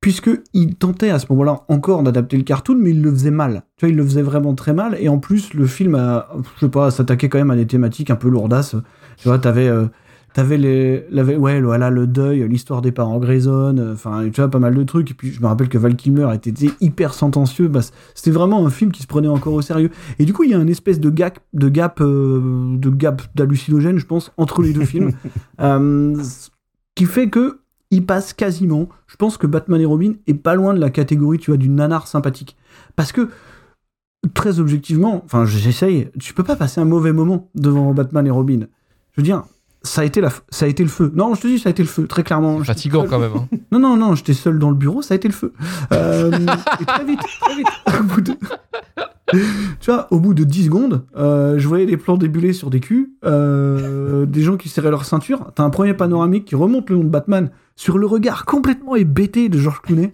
puisque il tentait à ce moment-là encore d'adapter le cartoon, mais il le faisait mal. Tu vois, il le faisait vraiment très mal. Et en plus, le film, a, je sais pas, s'attaquait quand même à des thématiques un peu lourdasses. Tu vois, t'avais euh, T'avais les, ouais, le- voilà, le deuil, l'histoire des parents Grayson, euh, enfin, tu vois, pas mal de trucs. Et puis, je me rappelle que Val Kilmer était, hyper sentencieux. Bah, c'était vraiment un film qui se prenait encore au sérieux. Et du coup, il y a un espèce de gap, de gap, euh, de gap d'hallucinogène, je pense, entre les deux films, euh, qui fait que il passe quasiment. Je pense que Batman et Robin est pas loin de la catégorie, tu vois, du nanar sympathique. Parce que très objectivement, enfin j'essaye, tu peux pas passer un mauvais moment devant Batman et Robin. Je veux dire, ça a été, la, ça a été le feu. Non, je te dis, ça a été le feu, très clairement. Fatigant quand même. hein. Non, non, non, j'étais seul dans le bureau, ça a été le feu. Euh, et très vite, très vite. Au bout de- Tu vois, au bout de 10 secondes, euh, je voyais des plans débulés sur des culs, euh, des gens qui serraient leur ceinture. T'as un premier panoramique qui remonte le nom de Batman sur le regard complètement hébété de George Clooney.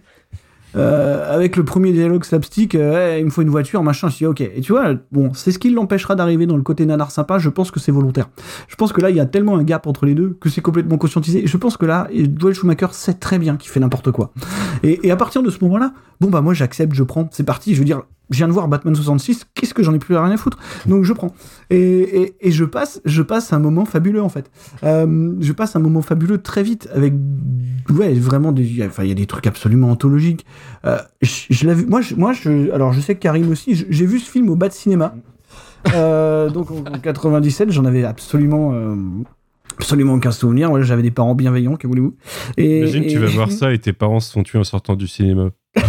Euh, avec le premier dialogue slapstick, euh, il me faut une voiture, machin, je dis ok. Et tu vois, bon, c'est ce qui l'empêchera d'arriver dans le côté nanar sympa, je pense que c'est volontaire. Je pense que là, il y a tellement un gap entre les deux que c'est complètement conscientisé. Et je pense que là, Joel Schumacher sait très bien qu'il fait n'importe quoi. Et, et à partir de ce moment-là, bon bah moi j'accepte, je prends, c'est parti. Je veux dire, je viens de voir Batman 66, qu'est-ce que j'en ai plus rien à foutre? Donc je prends. Et, et, et je passe, je passe un moment fabuleux en fait. Euh, je passe un moment fabuleux très vite avec, ouais, vraiment des, enfin il y a des trucs absolument anthologiques. Euh, je je l'ai vu, moi, je, moi je, alors je sais que Karim aussi, j'ai vu ce film au bas de cinéma. Euh, donc en, en 97, j'en avais absolument. Absolument aucun souvenir. Ouais, J'avais des parents bienveillants, que voulez-vous Et- Imagine, tu et- vas voir ça et tes parents se font tuer en sortant du cinéma.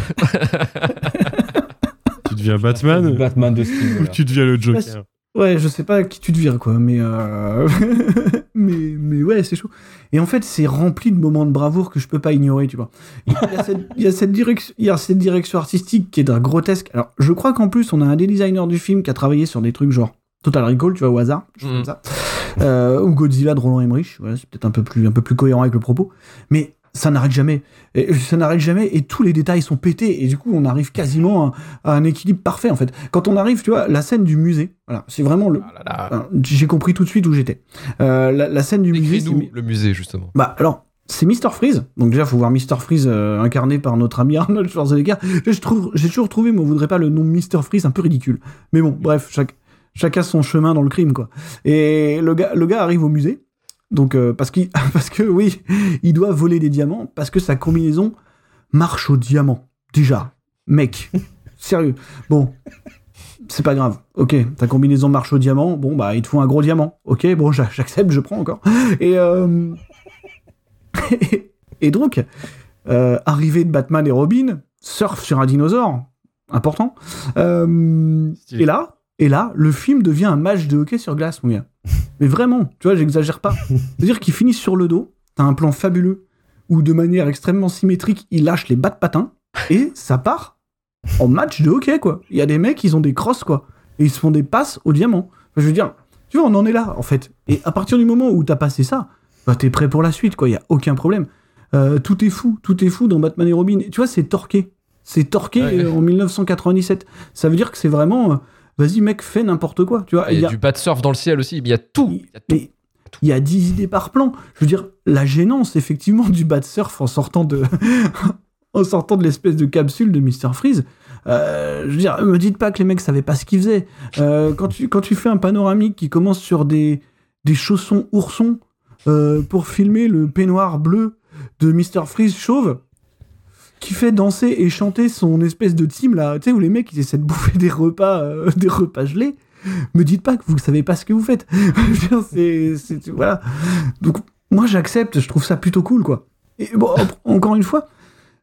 tu deviens Batman Batman de Steve. ou tu deviens le Joker Ouais, je sais pas qui tu te vires, quoi, mais, euh... mais, mais ouais, c'est chaud. Et en fait, c'est rempli de moments de bravoure que je peux pas ignorer, tu vois. Il y a cette, il y a cette, direction, il y a cette direction artistique qui est d'un grotesque. Alors, je crois qu'en plus, on a un des designers du film qui a travaillé sur des trucs genre Total Recall, tu vois, au hasard, Mhm. comme ça. Euh, ou Godzilla de Roland Emmerich, voilà, c'est peut-être un peu plus, un peu plus cohérent avec le propos. Mais ça n'arrête jamais. Et ça n'arrête jamais et tous les détails sont pétés. Et du coup, on arrive quasiment à, à un équilibre parfait, en fait. Quand on arrive, tu vois, la scène du musée, voilà, c'est vraiment le. Ah J'ai compris tout de suite où j'étais. Euh, la, la scène du musée. Le musée, justement. Bah alors, c'est Mr. Freeze. Donc déjà, faut voir Mr. Freeze euh, incarné par notre ami Arnold Schwarzenegger. Là, je trouve, j'ai toujours trouvé, mais on voudrait pas le nom Mr. Freeze un peu ridicule. Mais bon, bref, chaque, chacun son chemin dans le crime, quoi. Et le gars, le gars arrive au musée. Donc euh, parce que oui, il doit voler des diamants parce que sa combinaison marche au diamant. Déjà, mec, sérieux. Bon, c'est pas grave. Ok, ta combinaison marche au diamant. Bon, bah, il te faut un gros diamant. Ok, bon, j'a- j'accepte, je prends encore. Et, euh, et donc, euh, arrivée de Batman et Robin, surf sur un dinosaure, important. Et là, et là, le film devient un match de hockey sur glace, mon gars. Mais vraiment, tu vois, j'exagère pas. C'est-à-dire qu'ils finissent sur le dos, t'as un plan fabuleux où de manière extrêmement symétrique, ils lâchent les bas de patin et ça part en match de hockey, quoi. Il y a des mecs, ils ont des crosses, quoi. Et ils se font des passes au diamant. Enfin, je veux dire, tu vois, on en est là, en fait. Et à partir du moment où t'as passé ça, bah, t'es prêt pour la suite, quoi. Il y a aucun problème. Euh, tout est fou, tout est fou dans Batman et Robin. Et tu vois, c'est torqué. C'est torqué Ouais. euh, en 1997. Ça veut dire que c'est vraiment, euh, vas-y, mec, fais n'importe quoi. Tu vois, Il y a du bat surf dans le ciel aussi. Il y a tout. Il y a tout. mais il y a 10 idées par plan. Je veux dire, la gênance, effectivement, du bas de surf en sortant de, en sortant de l'espèce de capsule de Mr. Freeze. Euh, je veux dire, me dites pas que les mecs savaient pas ce qu'ils faisaient. Euh, quand, tu, quand tu fais un panoramique qui commence sur des, des chaussons oursons euh, pour filmer le peignoir bleu de Mr. Freeze chauve, qui fait danser et chanter son espèce de team là, tu sais, où les mecs ils essaient de bouffer des repas, euh, des repas gelés. Me dites pas que vous savez pas ce que vous faites. Voilà. Donc moi j'accepte, je trouve ça plutôt cool quoi. Et bon, en- encore une fois,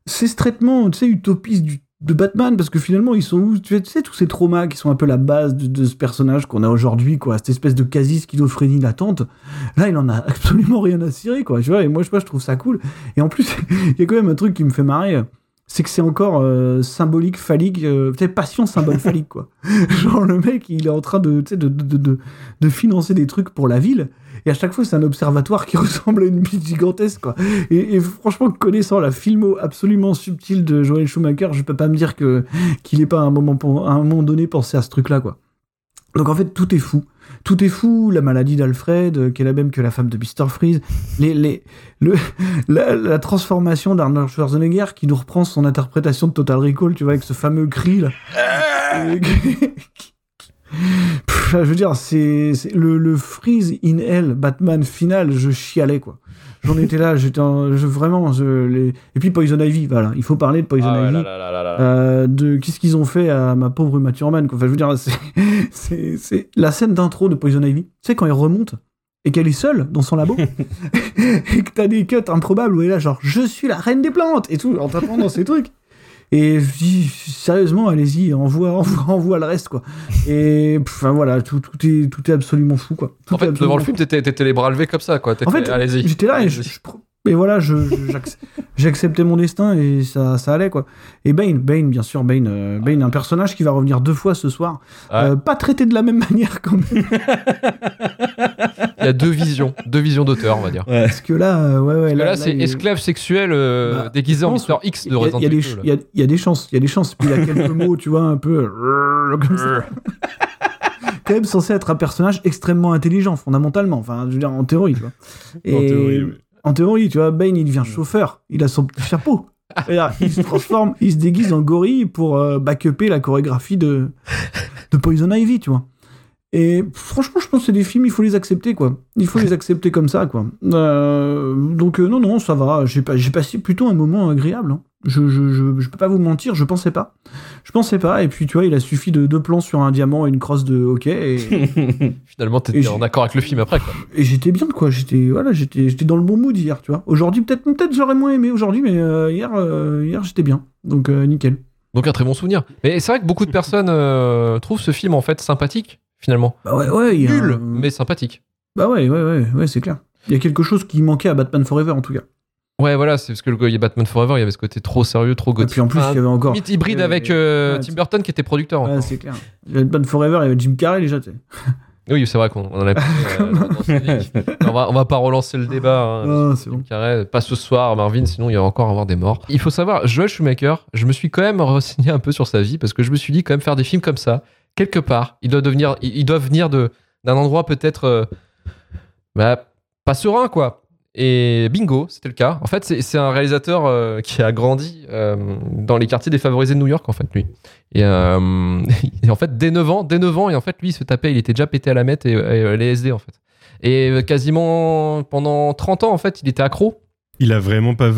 c'est ce traitement, tu sais, utopiste du- de Batman parce que finalement ils sont où tu sais, tous ces traumas qui sont un peu la base de, ce personnage qu'on a aujourd'hui quoi, cette espèce de quasi schizophrénie latente. Là, il en a absolument rien à cirer quoi, tu vois. Et moi je, je trouve ça cool. Et en plus, il y a quand même un truc qui me fait marrer. C'est que c'est encore euh, symbolique, phallique, peut-être passion symbole phallique, quoi. Genre, le mec, il est en train de, de, de, de, financer des trucs pour la ville, et à chaque fois, c'est un observatoire qui ressemble à une bite gigantesque, quoi. Et, franchement, connaissant la filmo absolument subtile de Joel Schumacher, je peux pas me dire qu'il ait pas à un moment, un moment donné pensé à ce truc-là, quoi. Donc en fait, tout est fou. Tout est fou, la maladie d'Alfred, euh, qui est la même que la femme de Mr. Freeze, les, les, le, la, transformation d'Arnold Schwarzenegger qui nous reprend son interprétation de Total Recall, tu vois, avec ce fameux cri là. Je veux dire, c'est le, le freeze in hell Batman final, je chialais quoi. J'en étais là, j'étais vraiment. Je, les... Et puis Poison Ivy, voilà, il faut parler de Poison Ah Ivy. là, là, là, là, là. Euh, de qu'est-ce qu'ils ont fait à ma pauvre quoi. Enfin, je veux dire, c'est- c'est c'est la scène d'intro de Poison Ivy. Tu sais quand elle remonte et qu'elle est seule dans son labo et que t'as des cuts improbables où elle est là genre je suis la reine des plantes et tout en tapant dans ces trucs. Et je dis sérieusement, allez-y, envoie, envoie, envoie le reste quoi. Et enfin voilà, tout, tout est tout est absolument fou quoi. Tout En fait, devant le film, t'étais les bras levés comme ça, quoi. En fait, allez-y. j'étais là et je, je- mais voilà, j'acceptais mon destin et ça, ça allait quoi. Et Bane, Bane, bien sûr, Bane, euh, Bane, un personnage qui va revenir deux fois ce soir, Ouais. Euh, pas traité de la même manière quand même. Il y a deux visions, deux visions d'auteur, on va dire. Parce que là, euh, ouais, ouais, Parce là, là, là, c'est il- esclave sexuel euh, Bah, déguisé en Mister X de il y a- Resident il y a des Evil. Il y a, il y a des chances, il y a des chances. Puis il y a quelques mots, tu vois, un peu comme ça. Quand même censé être un personnage extrêmement intelligent, fondamentalement. Enfin, je veux dire, en théorie, tu vois. Et théorie, oui. En théorie, tu vois, Bane, il devient chauffeur. Il a son chapeau. Il se transforme, il se déguise en gorille pour euh, la chorégraphie de, de Poison Ivy, tu vois. Et franchement, je pense que c'est des films, il faut les accepter, quoi. Il faut les accepter comme ça, quoi. Euh, donc, euh, non, non, ça va. J'ai pas- j'ai passé plutôt un moment agréable. hein. Je, je, je, je peux pas vous mentir, je pensais pas. Je pensais pas. Et puis, tu vois, il a suffi de deux plans sur un diamant et une crosse de hockey. Et, Finalement, t'étais en accord avec le film après, quoi. et j'étais bien, quoi. J'étais voilà, j'étais j'étais dans le bon mood hier, tu vois. Aujourd'hui, peut-être peut-être j'aurais moins aimé aujourd'hui, mais euh, hier, hier j'étais bien. Donc, nickel. Donc un très bon souvenir. Mais c'est vrai que beaucoup de personnes trouvent ce film en fait sympathique, finalement. Bah ouais, ouais. a Nul, un- mais sympathique. Bah ouais, ouais, ouais, ouais, c'est clair. Il y a quelque chose qui manquait à Batman Forever, en tout cas. Ouais, voilà, c'est parce que le a Batman Forever, il y avait ce côté trop sérieux, trop Et gothique. puis en plus, Enfin, il y avait encore. hybride avec euh, ouais, Tim Burton qui était producteur. Ouais, c'est clair. Batman Forever, il y avait Jim Carrey déjà, tu sais. Oui, c'est vrai qu'on on en a euh, on, va, on va pas relancer le débat. hein, Ah, c'est bon. Carré, pas ce soir, Marvin, sinon il y va encore avoir des morts. Il faut savoir, Joel Schumacher, je me suis quand même renseigné un peu sur sa vie parce que je me suis dit quand même faire des films comme ça, quelque part, il doit devenir, il, il doit venir de d'un endroit peut-être, euh, bah, pas serein quoi. Et bingo, c'était le cas. En fait, c'est c'est un réalisateur euh, qui a grandi euh, dans les quartiers défavorisés de New York, en fait, lui. Et, euh, et en fait, dès 9 ans, dès 9 ans, et en fait, lui, il se tapait, il était déjà pété à la mette et, et, euh, les SD, en fait. Et quasiment pendant 30 ans, en fait, il était accro. Il a vraiment pas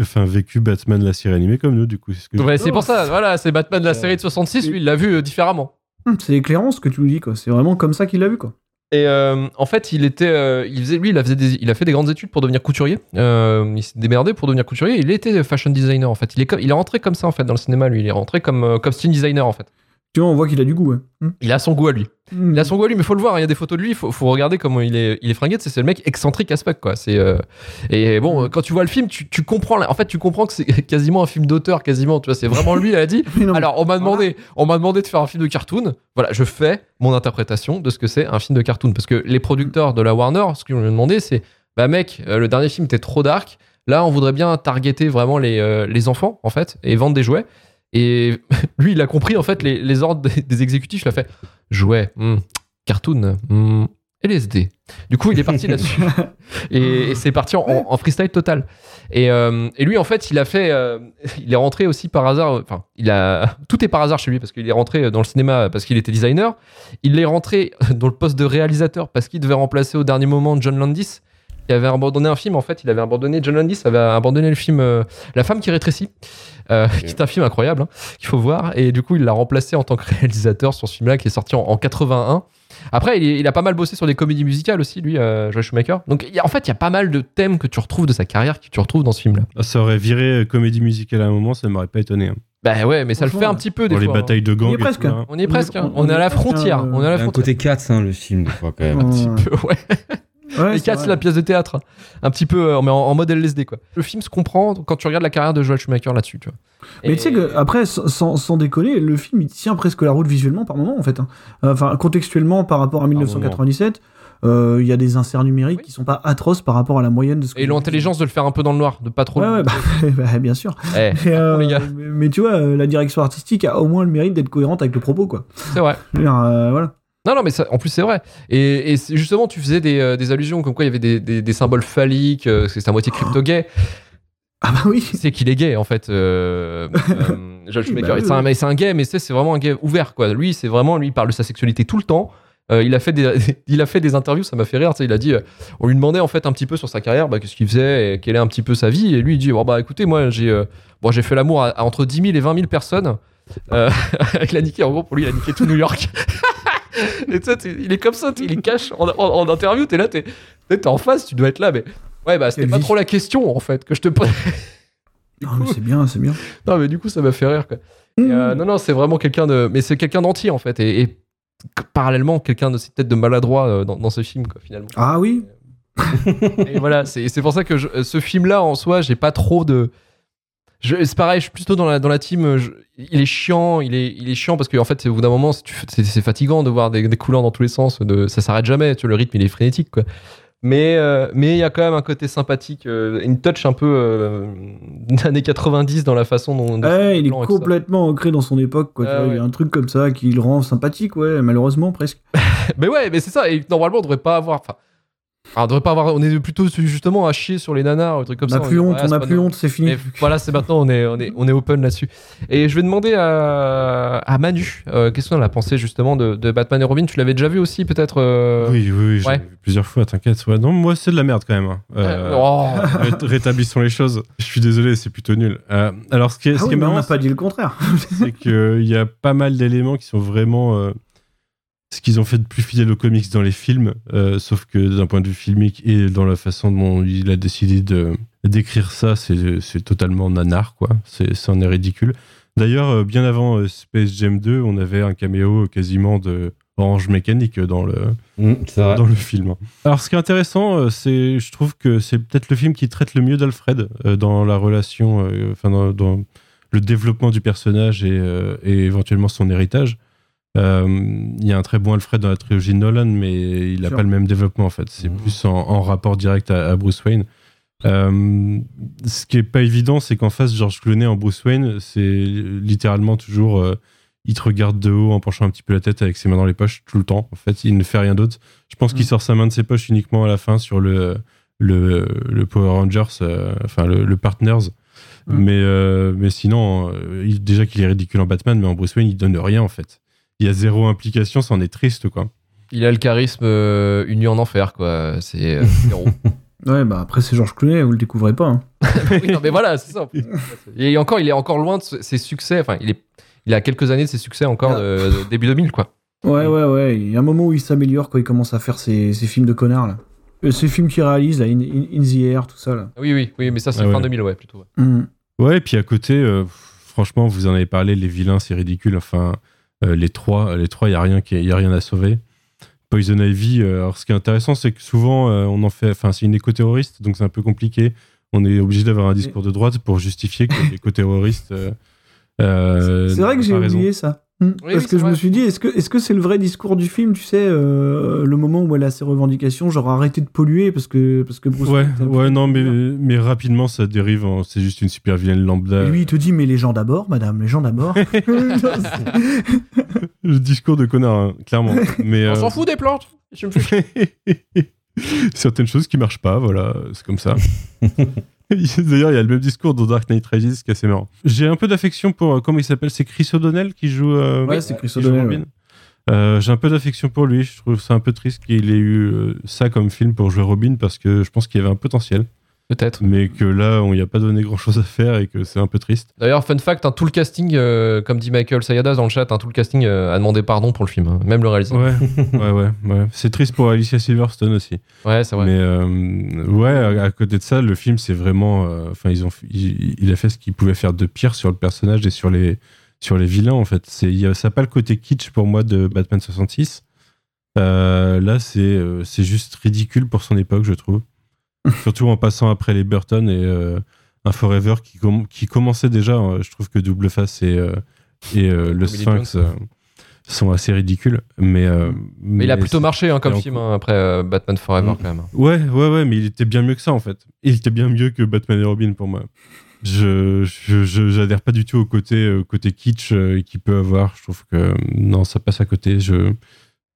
enfin, vécu Batman la série animée comme nous, du coup. c'est ce que je- Ouais, c'est pour ça, voilà, c'est Batman de la série de 66, lui, il l'a vu euh, différemment. Hum, C'est éclairant ce que tu nous dis, quoi. C'est vraiment comme ça qu'il l'a vu, quoi. Et euh, en fait, il était, euh, il faisait, lui, il a, faisait des- il a fait des grandes études pour devenir couturier. Euh, il s'est démerdé pour devenir couturier. Il était fashion designer en fait. Il est, comme, il est rentré comme ça en fait dans le cinéma. Lui, il est rentré comme costume designer en fait. Tu vois, on voit qu'il a du goût, ouais. Hum. Il a son goût à lui. Il a son goût à lui, mais faut le voir. Il y a des photos de lui. Il faut, faut regarder comment il est, il est fringué. C'est le mec excentrique as fuck, quoi. C'est euh, et bon, euh, quand tu vois le film, tu, tu comprends. En fait, tu comprends que c'est quasiment un film d'auteur, quasiment. Tu vois, c'est vraiment lui. Il a dit. Non, Alors, on m'a demandé, on m'a demandé de faire un film de cartoon. Voilà, je fais mon interprétation de ce que c'est un film de cartoon. Parce que les producteurs de la Warner, ce qu'ils m'ont demandé, c'est, bah mec, euh, le dernier film était trop dark. Là, on voudrait bien targeter vraiment les, euh, les enfants, en fait, et vendre des jouets. Et lui, il a compris, en fait, les, les ordres des, des exécutifs. Il a fait jouets, hmm, cartoon, hmm, LSD. Du coup, il est parti là-dessus. Et, et c'est parti en, en freestyle total. Et, euh, et lui, en fait, il a fait. euh, il est rentré aussi par hasard. Enfin, il a. Tout est par hasard chez lui parce qu'il est rentré dans le cinéma parce qu'il était designer. Il est rentré dans le poste de réalisateur parce qu'il devait remplacer au dernier moment John Landis. Il avait abandonné un film, en fait, il avait abandonné, John Landis avait abandonné le film euh, La femme qui rétrécit, euh, qui est un film incroyable, hein, qu'il faut voir, et du coup, il l'a remplacé en tant que réalisateur sur ce film-là, qui est sorti en, en 81. Après, il, a pas mal bossé sur des comédies musicales aussi, lui, euh, Joel Schumacher. Donc, il y a- en fait, il y a pas mal de thèmes que tu retrouves de sa carrière, que tu retrouves dans ce film-là. Ah, Ça aurait viré euh, comédie musicale à un moment, ça m'aurait pas étonné. hein. Bah ouais, mais ça le fait un petit peu des Pour les fois. hein. batailles de gangs. On y est presque. là. On y est presque, hein. on on est à la frontière. euh, On est à la un frontière. côté 4, hein, le film, des fois, quand même. Hum. ouais. Ouais, Les c'est 4, vrai. c'est la pièce de théâtre. Un petit peu, euh, mais en, en mode LSD, quoi. Le film se comprend quand tu regardes la carrière de Joel Schumacher là-dessus, tu vois. Mais Et- tu sais que après, sans, sans- déconner, le film il tient presque la route visuellement par moment en fait. hein. Enfin, contextuellement par rapport à 1997, euh, il y a des inserts numériques qui sont pas atroces par rapport à la moyenne de ce. Et l'intelligence de le faire un peu dans le noir, de pas trop. Ouais, le- ouais, bah, bah, bien sûr. Eh, Et, euh, les gars. mais, mais tu vois, la direction artistique a au moins le mérite d'être cohérente avec le propos, quoi. c'est vrai. Euh, voilà. Non, non, mais ça- en plus, c'est vrai. Et, justement, tu faisais des, euh, des allusions comme quoi il y avait des, des- des symboles phalliques, euh, c'est à moitié crypto-gay. Ah bah oui. C'est qu'il est gay, en fait. Euh, euh, Schumacher. bah oui, c'est un, un gay, mais c'est vraiment un gay ouvert, quoi. Lui, c'est vraiment, lui, il parle de sa sexualité tout le temps. Euh, il, a fait des, il a fait des interviews, ça m'a fait rire. Il a dit, euh, on lui demandait en fait un petit peu sur sa carrière, bah, qu'est-ce qu'il faisait, et quelle est un petit peu sa vie. Et lui, il dit, oh, bah écoutez, moi j'ai euh, bon, j'ai fait l'amour à, à entre 10 000 et 20 000 personnes. Il a niqué, en gros, pour lui, il a niqué tout New York. et tu sais, il est comme ça, il est cash en, en- en interview, t'es là, t'es en face, tu dois être là, mais ouais, bah c'était pas vie. trop la question en fait que je te pose. Mais c'est bien, c'est bien. Non, mais du coup, ça m'a fait rire. Quoi. Euh, non, non, c'est vraiment quelqu'un de. Mais c'est quelqu'un d'entier, en fait. Et, et parallèlement, quelqu'un de peut-être de maladroit euh, dans, dans ce film, quoi, finalement. Ah oui Et voilà, c'est pour ça que je- euh, ce film-là, en soi, j'ai pas trop de. C'est pareil, je suis plutôt dans la, dans la team. euh, je- il est chiant, il est, il est chiant parce qu'en fait, c'est- au bout d'un moment, c'est fatigant de voir des, des couleurs dans tous les sens. De, ça s'arrête jamais. Tu vois, le rythme, il est frénétique, quoi. Mais euh, mais il y a quand même un côté sympathique, euh, une touch un peu euh, années 90 dans la façon dont. dont Ouais, il est complètement ancré dans son époque, quoi. Ah Il y a un truc comme ça qui le rend sympathique, ouais, malheureusement, presque. Mais ouais, mais c'est ça. Et normalement, on devrait pas avoir. Enfin, on devrait pas avoir. On est plutôt justement à chier sur les nanars, ou des trucs comme On ça. n'a plus honte, on pas plus honte, c'est fini. Mais voilà, c'est maintenant, on est, on est, on est open là-dessus. Et je vais demander à, à Manu, euh, qu'est-ce qu'on a pensé justement de, de Batman et Robin? Tu l'avais déjà vu aussi, peut-être euh, Oui, oui, oui, j'ai Ouais. vu plusieurs fois, t'inquiète. Ouais, non, moi, c'est de la merde quand même. hein. Euh, Oh. ré- rétablissons les choses. Je suis désolé, c'est plutôt nul. Euh, alors, ce qui est, Ah ce oui, qui est mais on marrant, n'a pas dit le contraire. c'est qu'il y a pas mal d'éléments qui sont vraiment euh, ce qu'ils ont fait de plus fidèle aux comics dans les films, euh, sauf que d'un point de vue filmique et dans la façon dont il a décidé de d'écrire ça, c'est totalement nanar, quoi. C'est c'en est ridicule. D'ailleurs, euh, bien avant euh, Space Jam 2, on avait un caméo quasiment de Orange Mécanique dans le, Mm, vrai. dans le film. Alors, ce qui est intéressant, c'est, je trouve que c'est peut-être le film qui traite le mieux d'Alfred dans la relation, enfin dans, dans le développement du personnage et, et éventuellement son héritage. Euh, Il y a un très bon Alfred dans la trilogie Nolan, mais il n'a pas le même développement en fait. C'est plus en, en rapport direct à, à Bruce Wayne. Euh, ce qui est pas évident, c'est qu'en face, George Clooney en Bruce Wayne, c'est littéralement toujours. euh, il te regarde de haut en penchant un petit peu la tête avec ses mains dans les poches tout le temps. En fait, il ne fait rien d'autre. Je pense qu'il Mm. sort sa main de ses poches uniquement à la fin sur le, le, le Power Rangers, euh, enfin le, le Partners. Mm. Mais, mais sinon, il- déjà qu'il est ridicule en Batman, mais en Bruce Wayne, il donne rien en fait. Il y a zéro implication, c'en est triste quoi. Il a le charisme euh, uni en enfer, quoi. C'est euh, zéro. Ouais, bah après, c'est Georges Clooney, vous le découvrez pas. hein. Oui, non, mais voilà, c'est ça. Et encore, il est encore loin de ses succès. Enfin, il est, il a quelques années de ses succès encore Ah. de, de début 2000, quoi. Ouais, ouais, ouais. Il y a un moment où il s'améliore quand il commence à faire ses, ses films de connards, là. Euh, Ces films qu'il réalise, là, In, In- In the Air, tout ça, là. Oui, oui, oui, mais ça, c'est Ah fin ouais. 2000, ouais, plutôt. ouais. Mhm. Ouais, et puis à côté, euh, franchement, vous en avez parlé, les vilains, c'est ridicule. Enfin, euh, les trois, les trois, il y a rien, qui- y a rien à sauver. Poison Ivy. euh, alors, ce qui est intéressant, c'est que souvent, euh, on en fait. Enfin, c'est une éco-terroriste, donc c'est un peu compliqué. On est obligé d'avoir un discours de droite pour justifier que l'éco-terroriste. euh, euh, C'est vrai que j'ai oublié ça. Hmm. Oui, Parce oui, que c'est je me suis dit, est-ce que est-ce que c'est le vrai discours du film, tu sais, euh, le moment où elle a ses revendications, genre arrêter de polluer parce que parce que Bruce Ouais, c'est ouais, non, mais, mais rapidement, ça dérive. en- C'est juste une super vilaine lambda. Et lui, il te dit, mais les gens d'abord, madame, les gens d'abord. Le discours de connard, hein, clairement. Mais, On euh, s'en fout des plantes. Je me fais Certaines choses qui marchent pas, voilà, c'est comme ça. D'ailleurs, il y a le même discours dans Dark Knight Rises qui est assez marrant. J'ai un peu d'affection pour, euh, comment il s'appelle C'est Chris O'Donnell qui joue. euh, Ouais, c'est Chris O'Donnell, Robin. Euh, J'ai un peu d'affection pour lui. Je trouve ça un peu triste qu'il ait eu ça comme film pour jouer Robin parce que je pense qu'il y avait un potentiel. Peut-être. Mais que là, on n'y a pas donné grand chose à faire et que c'est un peu triste. D'ailleurs, fun fact, hein, tout le casting, euh, comme dit Michael Sayadas dans le chat, hein, tout le casting euh, a demandé pardon pour le film, hein, même le réalisateur. Ouais, ouais, ouais. ouais. C'est triste pour Alicia Silverstone aussi. Ouais, c'est vrai. Mais euh, ouais, à, à côté de ça, le film, c'est vraiment. Enfin, ils ont, il, il a fait ce qu'il pouvait faire de pire sur le personnage et sur les, sur les vilains, en fait. C'est, ça n'a pas le côté kitsch pour moi de Batman 66. Euh, là, c'est, c'est juste ridicule pour son époque, je trouve. Surtout en passant après les Burton et euh, un Forever qui, com- qui commençait déjà. euh, je trouve que Double Face et, euh, et euh, le Sphinx euh, sont assez ridicules. Mais, euh, Mais il a plutôt marché hein, comme en- film hein, après euh, Batman Forever, Mm. quand même. Ouais, ouais, ouais, mais il était bien mieux que ça en fait. Il était bien mieux que Batman et Robin pour moi. Je j'adhère pas du tout au côté côté kitsch euh, qu'il peut avoir. Je trouve que non, ça passe à côté. Je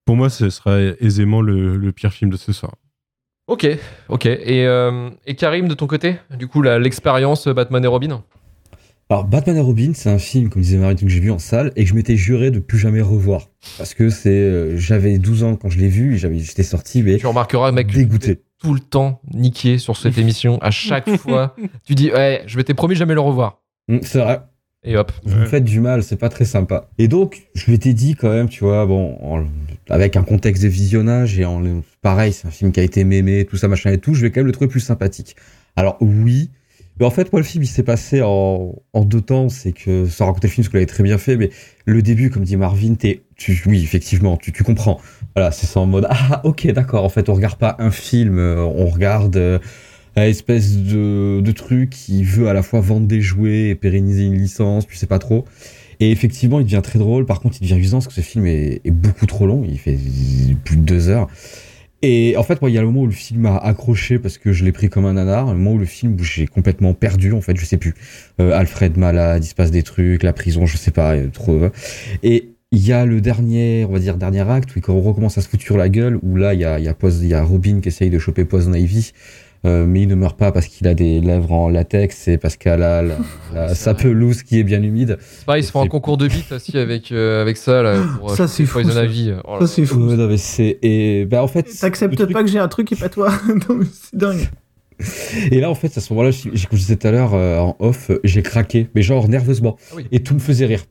pour moi, ce sera aisément le, le pire film de ce soir. Ok, ok. Et, euh, et Karim, de ton côté Du coup, l'expérience Batman et Robin? Alors, Batman et Robin, c'est un film, comme disait Marie, que j'ai vu en salle et que je m'étais juré de plus jamais revoir. Parce que c'est, euh, j'avais 12 ans quand je l'ai vu et j'avais, j'étais sorti, mais Tu remarqueras, mec, dégoûté. tout le temps niqué sur cette émission. À chaque fois, tu dis, ouais, je m'étais promis de jamais le revoir. Mm, C'est vrai. Et hop. Vous me faites du mal, c'est pas très sympa. Et donc, je m'étais dit quand même, tu vois, bon, en- avec un contexte de visionnage et en, pareil, c'est un film qui a été mémé, tout ça, machin et tout, je vais quand même le trouver plus sympathique. Alors, oui. Mais en fait, moi, le film, il s'est passé en, deux temps. C'est que, sans raconter le film, parce que l'avait très bien fait, mais le début, comme dit Marvin, t'es, tu, oui, effectivement, tu, comprends. Voilà, c'est ça en mode, ah, ok, d'accord. En fait, on regarde pas un film, euh, on regarde, euh, un espèce de, de truc qui veut à la fois vendre des jouets et pérenniser une licence, tu sais pas trop. Et effectivement, il devient très drôle. Par contre, il devient usant parce que ce film est, beaucoup trop long. Il fait plus de deux heures. Et en fait, il y a le moment où le film m'a accroché parce que je l'ai pris comme un nanar. Le moment où le film où j'ai complètement perdu, en fait, je sais plus. Euh, Alfred malade, il se passe des trucs, la prison, je sais pas, euh, trop. Et il y a le dernier, on va dire, dernier acte où il recommence à se foutre sur la gueule, où là, il y a, y a, il y a Robin qui essaye de choper Poison Ivy. Euh, mais il ne meurt pas parce qu'il a des lèvres en latex et parce qu'elle a la, la- sa pelouse qui est bien humide. C'est pareil, ils se font un concours de beats aussi avec, euh, avec ça, là, pour Ça, euh, c'est fou, ça. Oh Ça, c'est fou. Ouais, non, mais c'est et ben en fait T'acceptes pas que j'ai un truc et pas toi. Non, mais c'est dingue. et là en fait à ce moment-là je disais tout à l'heure euh, en off j'ai craqué mais genre nerveusement Ah oui. et tout me faisait rire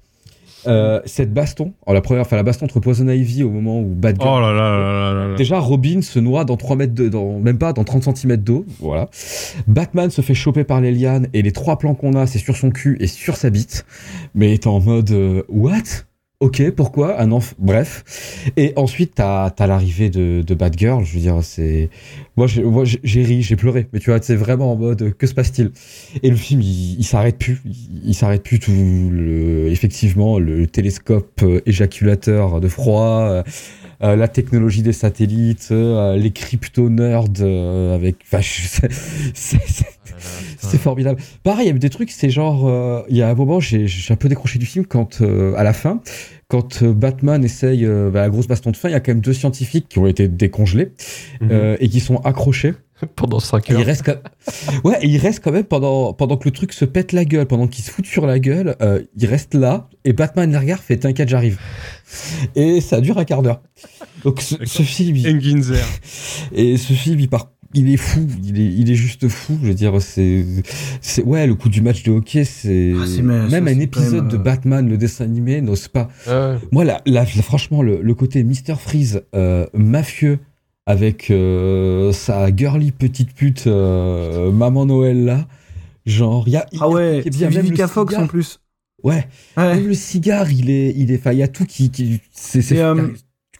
Euh, cette baston alors la première enfin la baston entre Poison Ivy au moment où Batgirl Oh là là là là là là. Déjà, Robin se noie dans 3 mètres de, dans, même pas dans 30 cm d'eau, voilà. Batman se fait choper par les lianes et les trois plans qu'on a, c'est sur son cul et sur sa bite. Mais t'es en mode, euh, what? Ok, pourquoi? Un enf... Bref. Et ensuite, t'as, t'as l'arrivée de, de Batgirl. Je veux dire, c'est, moi, j'ai, ri, j'ai pleuré. Mais tu vois, c'est vraiment en mode, euh, que se passe-t-il? Et le film, il, il s'arrête plus. Il, il s'arrête plus tout le, effectivement, le télescope euh, éjaculateur de froid, euh, la technologie des satellites, euh, les crypto-nerds euh, avec. Enfin, c'est- formidable. Pareil, il y a des trucs, c'est genre. euh, Il y a un moment, j'ai j'ai un peu décroché du film quand, euh, à la fin, quand Batman essaye bah, la grosse baston de fin, il y a quand même deux scientifiques qui ont été décongelés euh, et qui sont accrochés. Pendant 5 Et heures. il reste, quand- ouais, et il reste quand même pendant, pendant que le truc se pète la gueule, pendant qu'il se fout sur la gueule, euh, il reste là et Batman regarde, fait t'inquiète, j'arrive. Et ça dure un quart d'heure. Donc ce, ce film, il- Enginzer. et ce film, il part, il est fou, il est, il est juste fou. Je veux dire, c'est, c'est ouais, le coup du match de hockey, c'est Ah, même un épisode de euh, Batman, le dessin animé, n'ose pas. Ouais. Moi, là, franchement, le, le côté Mr. Freeze euh, mafieux avec euh, sa girly petite pute euh, Maman Noël là, genre, il y a, Ah ouais, c'est Vivica Fox en plus. Ouais, Ouais. même le cigare, il est, il est, enfin, il y a tout qui, qui c'est, euh,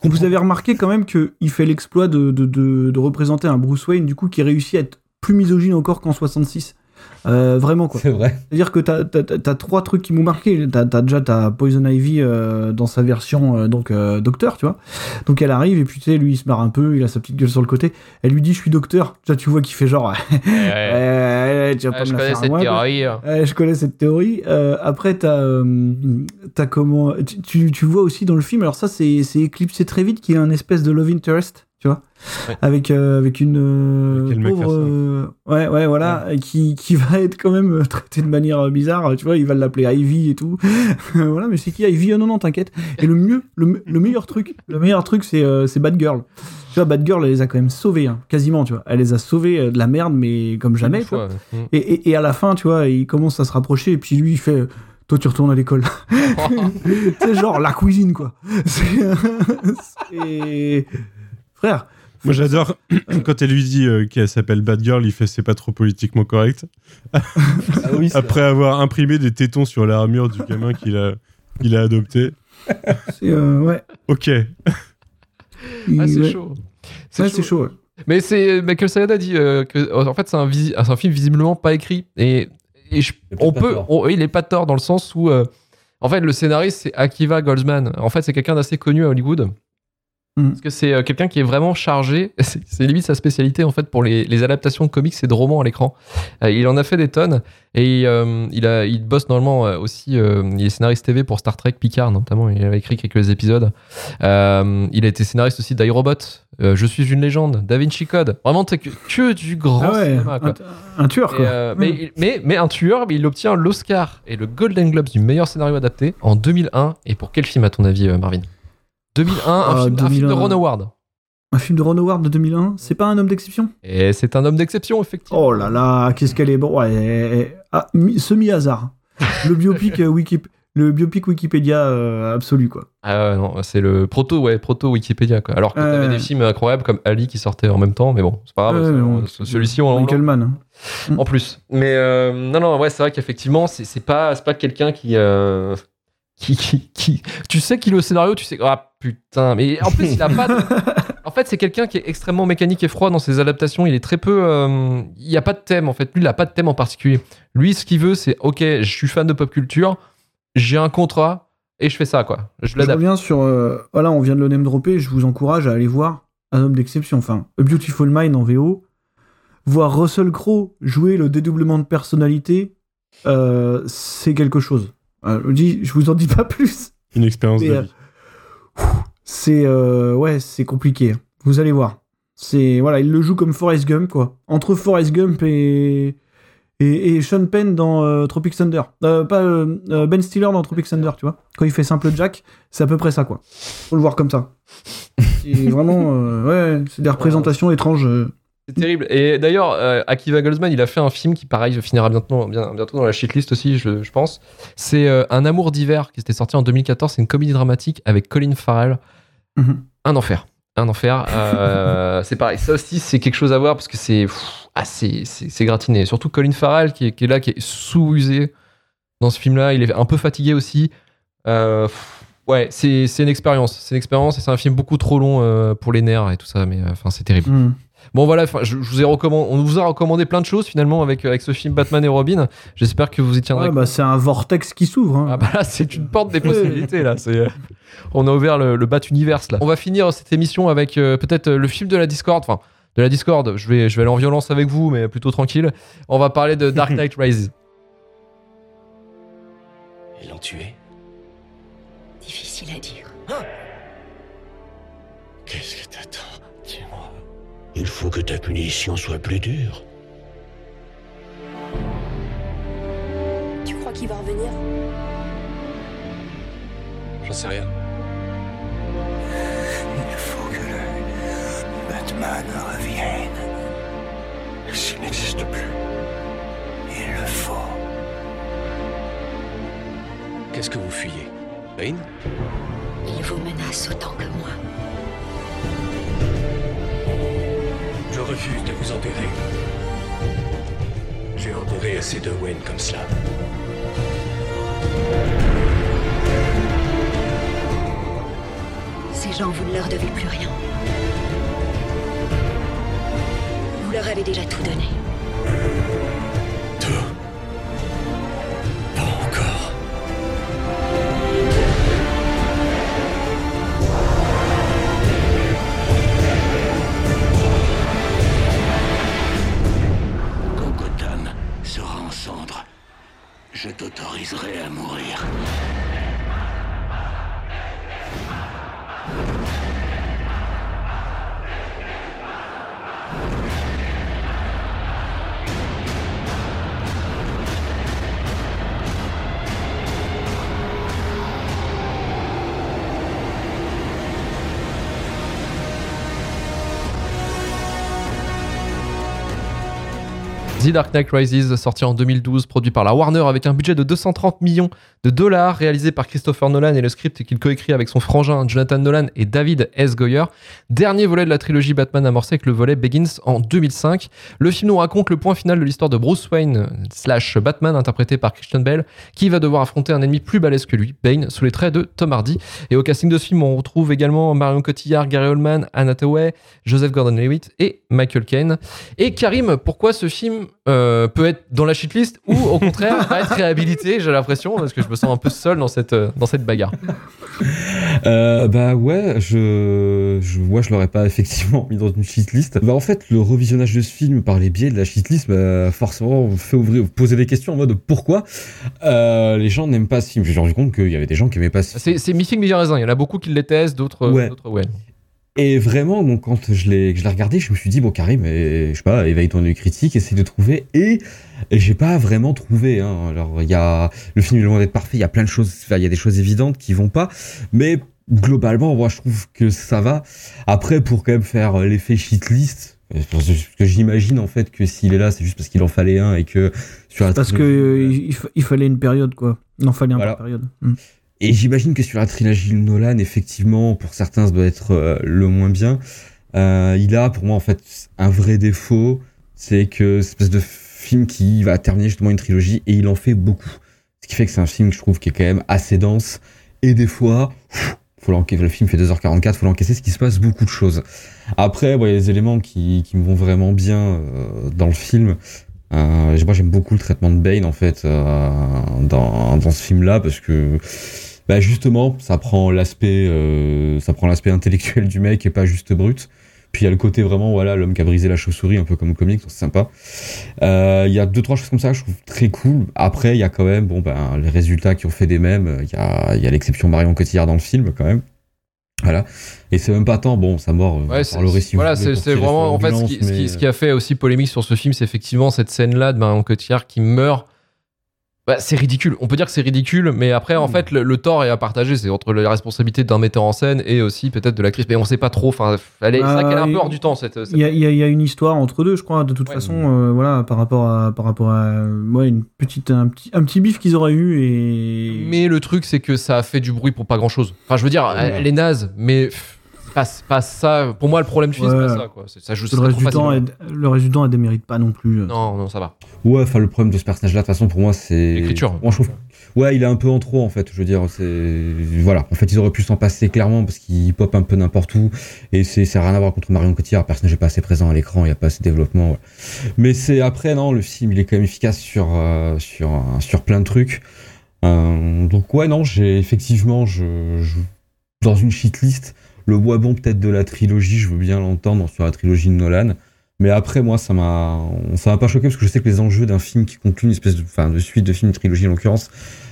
Vous avez remarqué quand même qu'il fait l'exploit de, de, de, de représenter un Bruce Wayne, du coup, qui réussit à être plus misogyne encore qu'en 66. Euh, vraiment, quoi. C'est vrai. C'est-à-dire que t'as as, trois trucs qui m'ont marqué. T'as as déjà ta Poison Ivy euh, dans sa version euh, donc euh, docteur, tu vois. Donc elle arrive et puis tu sais, lui il se marre un peu, il a sa petite gueule sur le côté. Elle lui dit je suis docteur. Tu vois, tu vois qu'il fait genre Ouais, tu vas pas je me la connais faire moi, théorie. hein. Ouais, je connais cette théorie. Euh, après, t'as euh, t'as comment tu, tu, tu vois aussi dans le film. Alors ça, c'est c'est éclipsé très vite qu'il y a un espèce de love interest, tu vois, Ouais. avec euh, avec une euh, pauvre. Euh, ouais, ouais, voilà, Qui qui va être quand même euh, traité de manière bizarre. Tu vois, il va l'appeler Ivy et tout. voilà, mais c'est qui Ivy? Oh non, non, t'inquiète. Et le mieux, le, le meilleur truc, le meilleur truc, c'est c'est Batgirl. Tu vois, Batgirl, elle les a quand même sauvés, hein, quasiment, tu vois. Elle les a sauvés de la merde, mais comme jamais, tu vois. ouais. Et, et, et à la fin, tu vois, il commence à se rapprocher, et puis lui, il fait Toi, tu retournes à l'école. c'est genre la cuisine, quoi. C'est- C'est. Frère. Moi j'adore quand elle lui dit euh, qu'elle s'appelle Bad Girl, il fait c'est pas trop politiquement correct. Ah oui, Après avoir imprimé des tétons sur l'armure du gamin qu'il a, qu'il a adopté. C'est. euh, ouais. Ok. Ah, c'est ouais. chaud. Ouais, c'est chaud, ouais. Mais c'est Michael Sayada dit euh, que en fait c'est un, film visiblement pas écrit et, et je- Il on pas peut on- il est pas tort dans le sens où euh, en fait le scénariste c'est Akiva Goldsman en fait c'est quelqu'un d'assez connu à Hollywood Mm. Parce que c'est euh, quelqu'un qui est vraiment chargé, c'est limite sa spécialité en fait pour les, les adaptations de comics et de romans à l'écran. Euh, il en a fait des tonnes et euh, il, a, il bosse normalement aussi, euh, il est scénariste TV pour Star Trek Picard notamment, il a écrit quelques épisodes. Il a été scénariste aussi d'iRobot, Je suis une légende, Da Vinci Code. Vraiment, que, que du grand Ah ouais, cinéma, quoi. un, un tueur, quoi. Mm. mais, mais, mais un tueur, mais il obtient l'Oscar et le Golden Globes du meilleur scénario adapté en 2001. Et pour quel film, à ton avis, Marvin? 2001, un, Ah, film, un film de 2001. Ron Howard. Un film de Ron Howard de 2001, c'est pas un homme d'exception? Et c'est un homme d'exception, effectivement. Oh là là, qu'est-ce qu'elle est bon. Ouais, eh, eh, ah, mi- semi-hasard. Le biopic, euh, Wikip- le biopic Wikipédia euh, absolu, quoi. Ah ouais, non, c'est le proto, ouais, proto Wikipédia, quoi. Alors que Euh. t'avais des films incroyables comme Ali qui sortaient en même temps, mais bon, c'est pas grave. Celui-ci, on, Michael Mann. hein. en plus. Mais euh, non, non, ouais, c'est vrai qu'effectivement, c'est c'est pas, c'est pas quelqu'un qui, qui, qui, qui- Tu sais qu'il est au scénario, tu sais. Ah putain, mais en plus, il a pas. de- En fait, c'est quelqu'un qui est extrêmement mécanique et froid dans ses adaptations. Il est très peu. euh, Il n'y a pas de thème, en fait. Lui, il n'a pas de thème en particulier. Lui, ce qu'il veut, c'est OK, je suis fan de pop culture, j'ai un contrat et je fais ça, quoi. Je reviens sur. euh, voilà, on vient de le name dropper. Je vous encourage à aller voir Un homme d'exception. Enfin, A Beautiful Mind en VO. Voir Russell Crowe jouer le dédoublement de personnalité, euh, c'est quelque chose. Euh, je, dis, je vous en dis pas plus. Une expérience Mais, de euh, vie. C'est euh, ouais, c'est compliqué. Vous allez voir. C'est voilà, il le joue comme Forrest Gump quoi. Entre Forrest Gump et et, Sean Penn dans euh, Tropic Thunder. Euh, pas Ben Stiller dans Tropic Thunder, tu vois. Quand il fait simple Jack, c'est à peu près ça quoi. Faut le voir comme ça. C'est vraiment ouais, c'est des représentations étranges. C'est terrible. Et d'ailleurs, euh, Akiva Goldsman, il a fait un film qui, pareil, finira bientôt, bien- bientôt dans la shitlist aussi, je, je pense. C'est euh, Un amour d'hiver qui était sorti en 2014. C'est une comédie dramatique avec Colin Farrell. Mhm. Un enfer. Un enfer. Euh, c'est pareil. Ça aussi, c'est quelque chose à voir parce que c'est pff, ah, c'est- gratiné. Surtout Colin Farrell qui est, qui est là, qui est sous-usé dans ce film-là. Il est un peu fatigué aussi. Pff, ouais, c'est une expérience. C'est une expérience et c'est un film beaucoup trop long pour les nerfs et tout ça. Mais enfin, c'est terrible. Hmm. Bon voilà, enfin, je, je vous ai recommandé, on vous a recommandé plein de choses finalement avec, avec ce film Batman et Robin. J'espère que vous y tiendrez. Ouais, bah, c'est un vortex qui s'ouvre. hein. Ah bah là, c'est une porte des possibilités là. C'est, euh, on a ouvert le, le Bat Universe là. On va finir cette émission avec euh, peut-être euh, le film de la Discord. Enfin, de la Discord. Je vais, je vais aller en violence avec vous, mais plutôt tranquille. On va parler de Dark Knight Rises. Ils l'ont tué Il faut que ta punition soit plus dure. Tu crois qu'il va revenir? J'en sais rien. Il faut que le Batman revienne. S'il n'existe plus, il le faut. Qu'est-ce que vous fuyez? Bane Il vous menace autant que moi. Refuse de vous enterrer. J'ai enterré assez de Wayne comme cela. Ces gens, vous ne leur devez plus rien. Vous leur avez déjà tout donné. Je t'autoriserai à mourir. Dark Knight Rises, sorti en 2012, produit par la Warner avec un budget de 230 millions de dollars, réalisé par Christopher Nolan et le script qu'il coécrit avec son frangin Jonathan Nolan et David S. Goyer. Dernier volet de la trilogie Batman amorcé avec le volet Begins en 2005. Le film nous raconte le point final de l'histoire de Bruce Wayne slash Batman, interprété par Christian Bale, qui va devoir affronter un ennemi plus balèze que lui, Bane, sous les traits de Tom Hardy. Et au casting de ce film, on retrouve également Marion Cotillard, Gary Oldman, Anna Hathaway, Joseph Gordon-Levitt et Michael Caine. Et Karim, pourquoi ce film euh, peut être dans la shitlist ou au contraire va être réhabilité, j'ai l'impression, parce que je me sens un peu seul dans cette, euh, dans cette bagarre. Euh, bah ouais, je, je, je l'aurais pas effectivement mis dans une shitlist. Bah en fait, le revisionnage de ce film par les biais de la shitlist, bah, forcément fait ouvrir, poser des questions en mode pourquoi? Euh, les gens n'aiment pas ce film. J'ai rendu compte qu'il y avait des gens qui aimaient pas ce film. C'est, Missing Media Raisin. Il y en a beaucoup qui le détestent, d'autres Ouais. d'autres ouais. Et vraiment, bon, quand je l'ai, je l'ai regardé, je me suis dit, bon, Karim, je sais pas, éveille ton œil critique, essaye de trouver. Et, et j'ai pas vraiment trouvé. Hein. Alors, il y a, le film est loin d'être parfait, il y a plein de choses, il y a des choses évidentes qui vont pas. Mais globalement, moi, je trouve que ça va. Après, pour quand même faire l'effet shitlist, euh, parce que j'imagine en fait que s'il est là, c'est juste parce qu'il en fallait un et que sur la Parce que euh, il, fa- il fallait une période, quoi. Il en fallait un Voilà. par période. Mm. Et j'imagine que sur la trilogie Nolan, effectivement, pour certains, ça doit être euh, le moins bien. Euh, il a, pour moi, en fait, un vrai défaut, c'est que c'est une espèce de film qui va terminer justement une trilogie et il en fait beaucoup. Ce qui fait que c'est un film que je trouve qui est quand même assez dense. Et des fois, faut l'encaisser. Le film fait 2h44, faut l'encaisser, ce qui se passe beaucoup de choses. Après, bon, il y a des éléments qui, qui me vont vraiment bien euh, dans le film. Euh, moi, j'aime beaucoup le traitement de Bane, en fait, euh, dans, dans ce film-là, parce que bah justement, ça prend l'aspect, euh, ça prend l'aspect intellectuel du mec et pas juste brut. Puis il y a le côté vraiment, voilà, l'homme qui a brisé la chauve-souris, un peu comme au comics, c'est sympa. Euh, Il y a deux trois choses comme ça, je trouve très cool. Après, il y a quand même, bon ben, les résultats qui ont fait des mêmes. Il y a, y a l'exception Marion Cotillard dans le film quand même. Voilà. Et c'est même pas tant, bon, sa mort. Ouais, c'est, si voilà, c'est, vraiment en fait qui- ce qui a fait aussi polémique sur ce film, c'est effectivement cette scène-là de Marion Cotillard qui meurt. Bah, c'est ridicule. On peut dire que c'est ridicule, mais après, en fait, le, le tort est à partager. C'est entre la responsabilité d'un metteur en scène et aussi peut-être de l'actrice. Mais on sait pas trop. Enfin, elle est, qu'elle est un peu hors du temps cette. cette- Il y, a, y y une histoire entre deux, je crois, de toute façon, euh, voilà, par rapport à, par rapport à, ouais, une petite, un petit, un petit bif qu'ils auraient eu et. Mais le truc, c'est que ça a fait du bruit pour pas grand-chose. Enfin, je veux dire, elle, elle est naze, mais pff, pas, ça. Pour moi, le problème du film, c'est pas ça. Quoi. C'est- Ça joue le, reste du temps, le reste du temps, elle démérite pas non plus. Non, non, ça va. Ouais, enfin, le problème de ce personnage-là, de toute façon, pour moi, c'est. L'écriture. Moi, je trouve. Ouais, il est un peu en trop, en fait. Je veux dire, c'est. Voilà. En fait, ils auraient pu s'en passer clairement parce qu'il pop un peu n'importe où. Et c'est, ça n'a rien à voir contre Marion Cotillard. Le personnage n'est pas assez présent à l'écran, il n'y a pas assez de développement. ouais. Mais c'est après, non, le film, il est quand même efficace sur, euh, sur, euh, sur plein de trucs. Euh, donc, ouais, non, j'ai effectivement, je, je- dans une shitlist, le bois bon peut-être de la trilogie, je veux bien l'entendre sur la trilogie de Nolan. Mais après, moi, ça m'a, ça m'a pas choqué parce que je sais que les enjeux d'un film qui conclut une espèce de, enfin, de suite de film, une trilogie en l'occurrence,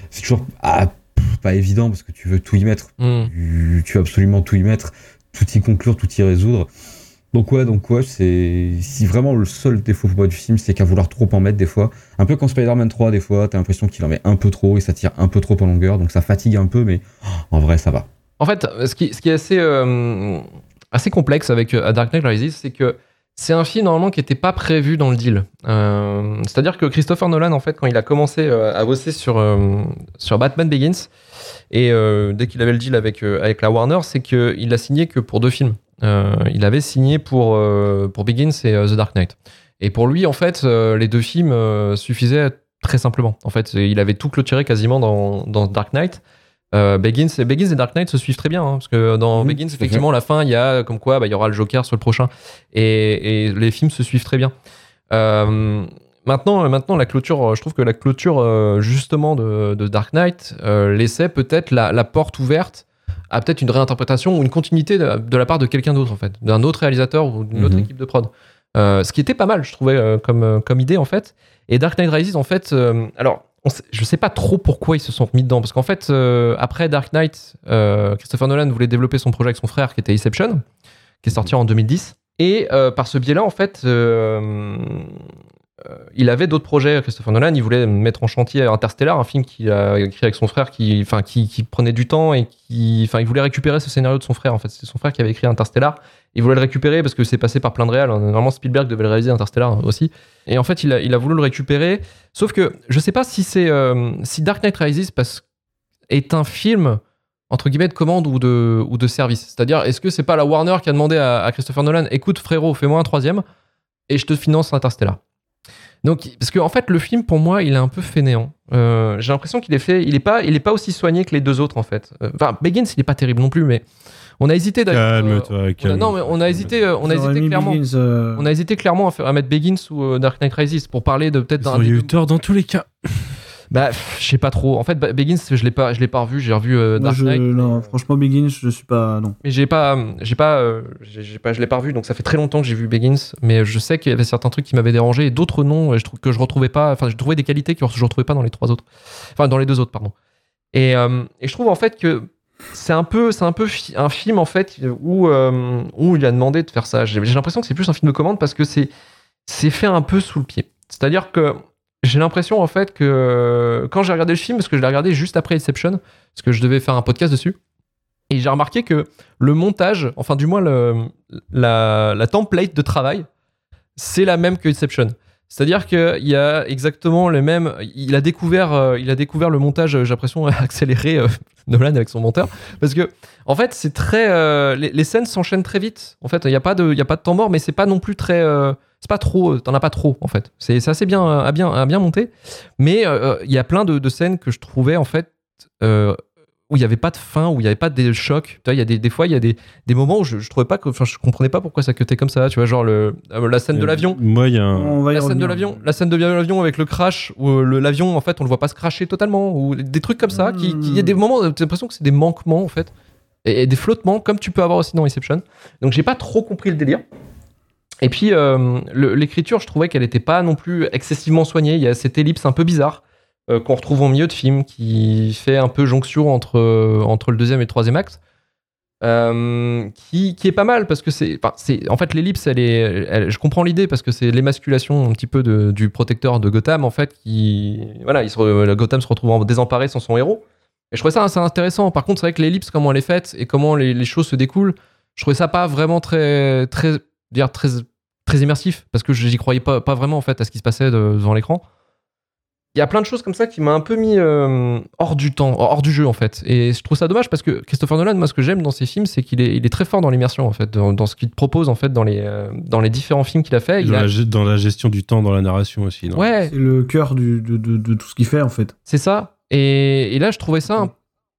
c'est toujours ah, pff, pas évident parce que tu veux tout y mettre. Mm. Tu, tu veux absolument tout y mettre, tout y conclure, tout y résoudre. Donc ouais, donc ouais, c'est si vraiment le seul défaut pour moi du film, c'est qu'à vouloir trop en mettre des fois, un peu comme Spider-Man 3 des fois, t'as l'impression qu'il en met un peu trop et ça tire un peu trop en longueur, donc ça fatigue un peu, mais oh, en vrai ça va. En fait, ce qui, est assez, euh, assez complexe avec euh, A Dark Knight Rises, c'est que c'est un film normalement qui n'était pas prévu dans le deal. Euh, C'est-à-dire que Christopher Nolan, en fait, quand il a commencé euh, à bosser sur, euh, sur Batman Begins, et euh, dès qu'il avait le deal avec, euh, avec la Warner, c'est qu'il a signé que pour deux films. Euh, il avait signé pour, euh, pour Begins et euh, The Dark Knight. Et pour lui, en fait, euh, les deux films euh, suffisaient très simplement. En fait, il avait tout clôturé quasiment dans, dans Dark Knight. Euh, Begins, et Begins et Dark Knight se suivent très bien, hein, parce que dans Mhm, Begins, à effectivement, la fin, il y a comme quoi bah, il y aura le Joker sur le prochain, et, et les films se suivent très bien. Euh, maintenant, maintenant, la clôture, je trouve que la clôture euh, justement de, de Dark Knight euh, laissait peut-être la, la porte ouverte à peut-être une réinterprétation ou une continuité de, de la part de quelqu'un d'autre, en fait, d'un autre réalisateur ou d'une autre Mhm. équipe de prod. Euh, ce qui était pas mal, je trouvais, euh, comme, euh, comme idée, en fait. Et Dark Knight Rises, en fait, euh, alors, on sait- je sais pas trop pourquoi ils se sont mis dedans, parce qu'en fait, euh, après Dark Knight, euh, Christopher Nolan voulait développer son projet avec son frère, qui était Inception, qui est sorti en 2010. Et euh, par ce biais-là, en fait, il avait d'autres projets, Christopher Nolan. Il voulait mettre en chantier Interstellar, un film qu'il a écrit avec son frère, qui, qui, qui prenait du temps et qui, enfin, il voulait récupérer ce scénario de son frère. En fait, c'est son frère qui avait écrit Interstellar. Il voulait le récupérer parce que c'est passé par plein de réals. Normalement, Spielberg devait le réaliser Interstellar aussi. Et en fait, il a, il a voulu le récupérer. Sauf que je sais pas si euh, si Dark Knight Rises parce, est un film entre guillemets de commande ou de, ou de service. C'est-à-dire, est-ce que c'est pas la Warner qui a demandé à, à Christopher Nolan, écoute frérot, fais-moi un troisième et je te finance Interstellar. Donc, parce que en fait, le film pour moi, il est un peu fainéant. Euh, J'ai l'impression qu'il est fait, il pas, pas aussi soigné que les deux autres en fait. Euh, Enfin, Begins, il est pas terrible non plus, mais on a hésité d'ailleurs. Calme-toi, euh, calme. non, mais on a hésité, euh, on a hésité clairement. Begins, euh, On a hésité clairement à, faire- à mettre Begins ou euh, Dark Knight Rises pour parler de peut-être Ils d'un ont des eu tort dans tous les cas. Bah, je sais pas trop. En fait, bah, Begins, je l'ai pas, je l'ai pas revu. J'ai revu euh, Moi, Dark je- Knight. non, franchement, Begins, je suis pas. Non. Mais j'ai pas, j'ai pas, euh, j'ai pas, je l'ai pas revu, donc ça fait très longtemps que j'ai vu Begins, mais je sais qu'il y avait certains trucs qui m'avaient dérangé et d'autres non, je trouve que je retrouvais pas, enfin, je trouvais des qualités que je retrouvais pas dans les trois autres, enfin, dans les deux autres, pardon. Et, euh, et je trouve en fait que c'est un peu, c'est un peu un film en fait où, euh, où il a demandé de faire ça. J'ai j'ai l'impression que c'est plus un film de commande parce que c'est, c'est fait un peu sous le pied. C'est-à-dire que j'ai l'impression en fait que quand j'ai regardé le film, parce que je l'ai regardé juste après Inception, parce que je devais faire un podcast dessus. Et j'ai remarqué que le montage, enfin du moins le, la, la template de travail, c'est la même que Inception. C'est-à-dire qu'il y a exactement le même. Il a découvert, euh, il a découvert le montage, euh, j'ai l'impression, accéléré, euh, Nolan avec son monteur. Parce que, en fait, c'est très. euh, les, les scènes s'enchaînent très vite. En fait, il n'y a, pas de- a pas de temps mort, mais c'est pas non plus très. c'est pas trop. T'en as pas trop, en fait. C'est assez bien, à bien, à bien monté. Mais il y a plein de scènes que je trouvais, en fait. Où il n'y avait pas de fin, où il n'y avait pas de choc. Tu vois, il y a des, des fois, il y a des, des moments où je, je trouvais pas que, enfin, je comprenais pas pourquoi ça cutait comme ça. Tu vois, genre le, euh, la scène de Euh, l'avion. Moi, il y a un. On va y La scène de l'avion, la scène de l'avion avec le crash où euh, le- l'avion en fait on le voit pas se crasher totalement ou des trucs comme ça qui, qui- il y a des moments t'as l'impression que c'est des manquements en fait et, et des flottements comme tu peux avoir aussi dans Inception. Donc j'ai pas trop compris le délire. Et puis euh, le- l'écriture, je trouvais qu'elle était pas non plus excessivement soignée. Il y a cette ellipse un peu bizarre euh, qu'on retrouve au milieu de film qui fait un peu jonction entre euh, entre le deuxième et le troisième acte. Euh, qui, qui est pas mal parce que c'est en fait l'ellipse elle est je comprends l'idée parce que c'est l'émasculation un petit peu de- du protecteur de Gotham en fait qui voilà il se Gotham se retrouve en- désemparé sans son héros. Et je trouvais ça assez intéressant. Par contre c'est vrai que l'ellipse comment elle est faite et comment les, les choses se découlent je trouvais ça pas vraiment très très dire très très immersif parce que j'y croyais pas pas vraiment en fait à ce qui se passait de- devant l'écran il y a plein de choses comme ça qui m'a un peu mis euh, hors du temps, hors du jeu en fait. Et je trouve ça dommage parce que Christopher Nolan, moi ce que j'aime dans ses films, c'est qu'il est, il est très fort dans l'immersion en fait, dans, dans ce qu'il te propose en fait dans les, euh, dans les différents films qu'il a fait. Il Dans, a- la, ge- dans la gestion du temps, dans la narration aussi. Non? Ouais, C'est le cœur du- de, de- de tout ce qu'il fait, en fait. c'est ça. Et, et là, je trouvais ça un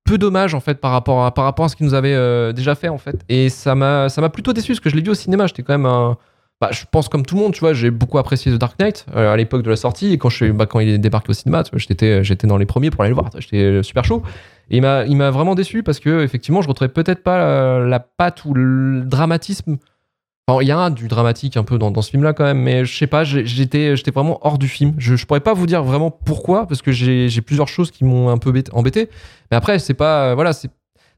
peu dommage en fait par rapport à, par rapport à ce qu'il nous avait euh, déjà fait en fait. Et ça m'a, ça m'a plutôt déçu parce que je l'ai vu au cinéma. J'étais quand même un. Bah, je pense comme tout le monde, tu vois, j'ai beaucoup apprécié The Dark Knight euh, à l'époque de la sortie et quand je bah, quand il est débarqué au cinéma, tu vois, j'étais, j'étais dans les premiers pour aller le voir. J'étais euh, super chaud. Il m'a, vraiment déçu parce que effectivement, je retrouvais peut-être pas la, patte ou le dramatisme. Enfin, il y a du dramatique un peu dans, dans ce film-là quand même, mais je sais pas, j'étais, j'étais vraiment hors du film. Je, je pourrais pas vous dire vraiment pourquoi, parce que j'ai, plusieurs choses qui m'ont un peu embêté. Mais après, c'est pas, voilà,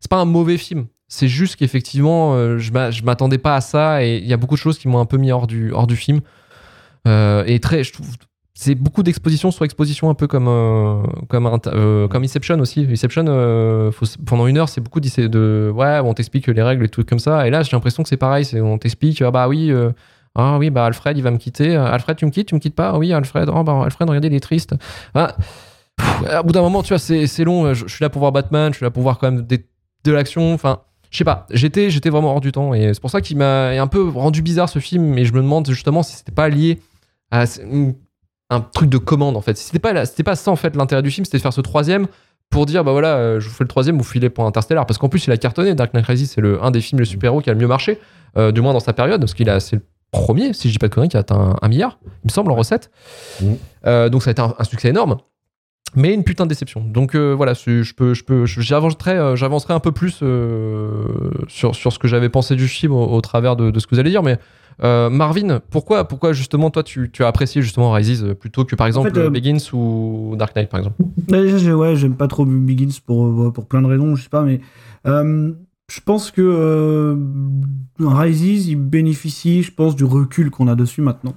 pas un mauvais film. C'est juste qu'effectivement, euh, je m'a- je m'attendais pas à ça et il y a beaucoup de choses qui m'ont un peu mis hors du, hors du film. Euh, et très, je trouve, c'est beaucoup d'expositions sur exposition, un peu comme, euh, comme, comme Inception aussi. Inception, pendant une heure, c'est beaucoup de. Ouais, on t'explique les règles et tout comme ça. Et là, j'ai l'impression que c'est pareil. On t'explique, ah bah oui. ah oui, bah Alfred, il va me quitter. Alfred, tu me quittes, tu me quittes pas? Ah oui, Alfred, oh bah Alfred, regardez, il est triste. Ah, à bout d'un moment, tu vois, c'est long. Je, je suis là pour voir Batman, je suis là pour voir quand même des- de l'action. Enfin, je sais pas. J'étais j'étais vraiment hors du temps. Et c'est pour ça qu'il m'a un peu rendu bizarre ce film. Et je me demande justement si c'était pas lié à une- un truc de commande en fait. Si C'était pas, c'était pas ça en fait l'intérêt du film, c'était de faire ce troisième pour dire bah voilà, euh, je vous fais le troisième, vous filez pour Interstellar. Parce qu'en plus, il a cartonné. Dark Knight Rises, c'est le, un des films les super-héros qui a le mieux marché, euh, du moins dans sa période, parce qu'il a, c'est le premier, si je dis pas de conneries, qui a atteint un, milliard, il me semble, en recette. Mhm. Euh, donc ça a été un, un succès énorme. Mais une putain de déception. Donc euh, voilà, je peux, je peux, je- j'avancerai, euh, j'avancerai un peu plus euh, sur, sur ce que j'avais pensé du film au, au travers de, de ce que vous allez dire. Mais euh, Marvin, pourquoi, pourquoi justement toi tu, tu as apprécié justement Rises plutôt que par exemple fait, Begins ou Dark Knight par exemple? J'ai- ouais, j'aime pas trop Begins pour, pour plein de raisons, je sais pas, mais je pense que Rises, il bénéficie, je pense, du recul qu'on a dessus maintenant.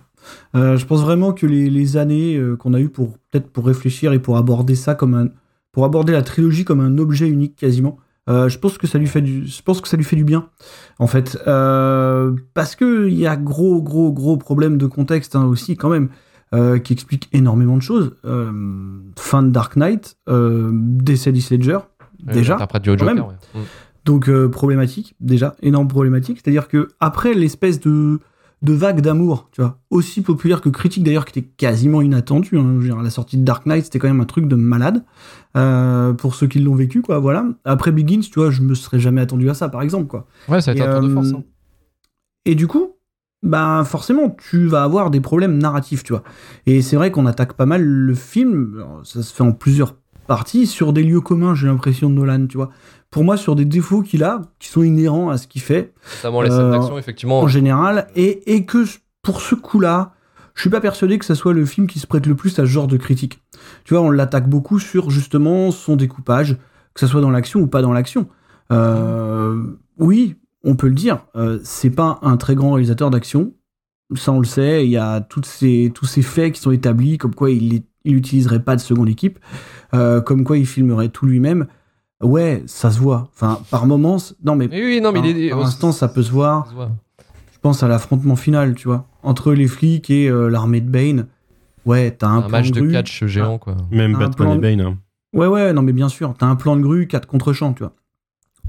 Euh, je pense vraiment que les, les années euh, qu'on a eues pour peut-être pour réfléchir et pour aborder ça comme un, pour aborder la trilogie comme un objet unique quasiment, euh, je pense que ça lui fait du, je pense que ça lui fait du bien, en fait, parce que il y a gros, gros, gros problème de contexte hein, aussi quand même qui explique énormément de choses. Fin de Dark Knight, décès d'Heath Ledger, déjà. Après du Joker. ouais. Mm. Donc problématique, déjà, énorme problématique. C'est-à-dire que après l'espèce de, de vague d'amour, tu vois, aussi populaire que critique d'ailleurs, qui était quasiment inattendue. hein, la sortie de Dark Knight, c'était quand même un truc de malade euh, pour ceux qui l'ont vécu, quoi. Voilà. Après Begins, tu vois, je me serais jamais attendu à ça, par exemple, quoi. Ouais, ça a été Et, un tour de euh, force. hein. Et du coup, bah forcément, tu vas avoir des problèmes narratifs, tu vois. Et c'est vrai qu'on attaque pas mal le film, alors, ça se fait en plusieurs parties, sur des lieux communs, j'ai l'impression de Nolan, tu vois. Pour moi, sur des défauts qu'il a, qui sont inhérents à ce qu'il fait, Notamment les scènes Euh, d'action, effectivement. en général, et, et que pour ce coup-là, je suis pas persuadé que ça soit le film qui se prête le plus à ce genre de critique. Tu vois, on l'attaque beaucoup sur justement son découpage, que ça soit dans l'action ou pas dans l'action. Euh, oui, on peut le dire, euh, c'est pas un très grand réalisateur d'action. Ça, on le sait. Il y a toutes ces, tous ces faits qui sont établis, comme quoi il, est- il utiliserait pas de seconde équipe, euh, comme quoi il filmerait tout lui-même. Ouais, ça se voit. Enfin, par moments, non mais Oui, oui, non, mais par, il est. par instant, ça peut se voir. ça se voit. Je pense à l'affrontement final, tu vois, entre les flics et euh, l'armée de Bane. Ouais, t'as un, Un plan match de grue. catch géant, quoi. Même Un Batman plan- et Bane. hein. Ouais, ouais, non, mais bien sûr, t'as un plan de grue, quatre contre-champs, tu vois.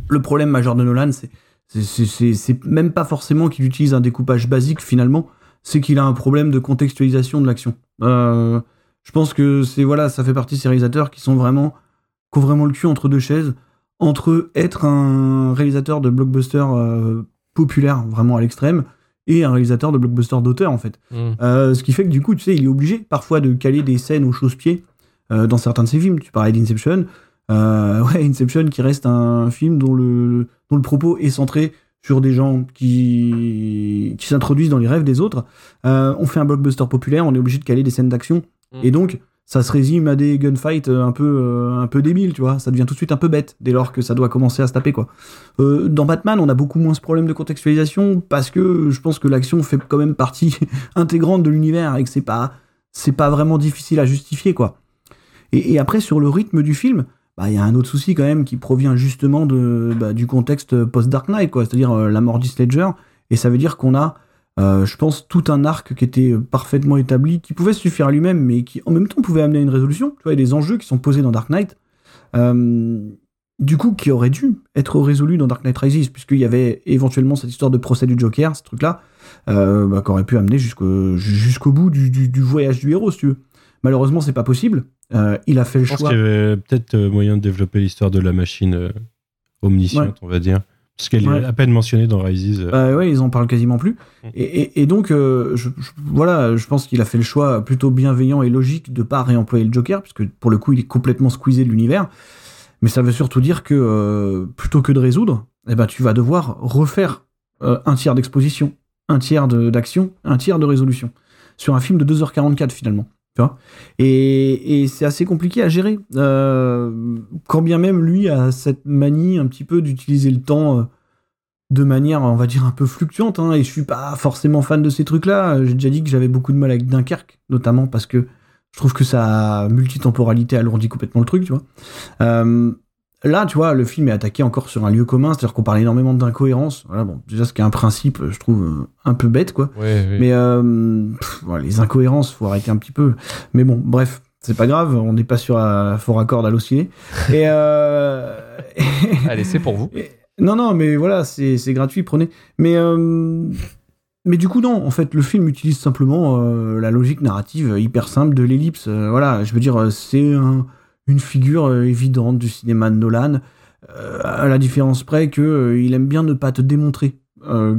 Le problème majeur de Nolan, c'est c'est- c'est c'est- c'est même pas forcément qu'il utilise un découpage basique finalement, c'est qu'il a un problème de contextualisation de l'action. Euh, je pense que c'est voilà, ça fait partie de ces réalisateurs qui sont vraiment ont vraiment le cul entre deux chaises, entre être un réalisateur de blockbuster euh, populaire vraiment à l'extrême et un réalisateur de blockbuster d'auteur en fait. Mm. Euh, ce qui fait que du coup, tu sais, il est obligé parfois de caler des scènes au chausse-pied euh, dans certains de ses films. Tu parlais d'Inception. Ouais, Inception qui reste un film dont le, dont le propos est centré sur des gens qui, qui s'introduisent dans les rêves des autres. On fait un blockbuster populaire, on est obligé de caler des scènes d'action. Mm. Et donc, ça se résume à des gunfights euh, un peu, euh, un peu débiles, tu vois. Ça devient tout de suite un peu bête dès lors que ça doit commencer à se taper, quoi. Euh, dans Batman, on a beaucoup moins ce problème de contextualisation parce que je pense que l'action fait quand même partie intégrante de l'univers et que c'est pas, c'est pas vraiment difficile à justifier, quoi. Et, après, sur le rythme du film, bah, il y a un autre souci quand même qui provient justement de, bah, du contexte post-Dark Knight, quoi. C'est-à-dire la mort d'Heath Ledger. Et ça veut dire qu'on a, euh, je pense, tout un arc qui était parfaitement établi, qui pouvait suffire à lui-même, mais qui en même temps pouvait amener à une résolution. Tu vois, il y a des enjeux qui sont posés dans Dark Knight. Euh, du coup, qui aurait dû être résolu dans Dark Knight Rises, puisqu'il y avait éventuellement cette histoire de procès du Joker, ce truc-là, euh, bah, qui aurait pu amener jusqu'au bout du, du- du voyage du héros, si tu veux. Malheureusement, c'est pas possible. Euh, il a fait le Je pense choix. qu'il y avait peut-être moyen de développer l'histoire de la machine omnisciente, Ouais. on va dire. Parce qu'elle Ouais. est à peine mentionnée dans Rises. euh. Bah ouais, ils en parlent quasiment plus. Mm. Et, et- et donc, euh, je, je- voilà, je pense qu'il a fait le choix plutôt bienveillant et logique de pas réemployer le Joker, puisque pour le coup, il est complètement squeezé de l'univers. Mais ça veut surtout dire que euh, plutôt que de résoudre, eh ben, tu vas devoir refaire euh, un tiers d'exposition, un tiers de- d'action, un tiers de résolution. Sur un film de 2h44 finalement. Et c'est assez compliqué à gérer. Euh, quand bien même lui a cette manie un petit peu d'utiliser le temps. euh, de manière, on va dire, un peu fluctuante. hein, et je suis pas forcément fan de ces trucs-là. J'ai déjà dit que j'avais beaucoup de mal avec Dunkerque, notamment parce que je trouve que sa multitemporalité alourdit complètement le truc, tu vois. Euh, là, tu vois, le film est attaqué encore sur un lieu commun, c'est-à-dire qu'on parle énormément d'incohérences. Voilà, bon, déjà, ce qui est un principe, je trouve, euh, un peu bête, quoi. Oui. Mais euh, pff, les incohérences, faut arrêter un petit peu. Mais bon, bref, c'est pas grave, on n'est pas sur un fort accord à l'osciller. Et euh... Allez, c'est pour vous. Et- Non, non, mais voilà, c'est gratuit, prenez. Mais, euh, mais du coup, non, en fait, le film utilise simplement euh, la logique narrative hyper simple de l'ellipse. Voilà, je veux dire, c'est un- une figure euh, évidente du cinéma de Nolan, euh, à la différence près que euh, il aime bien ne pas te démontrer.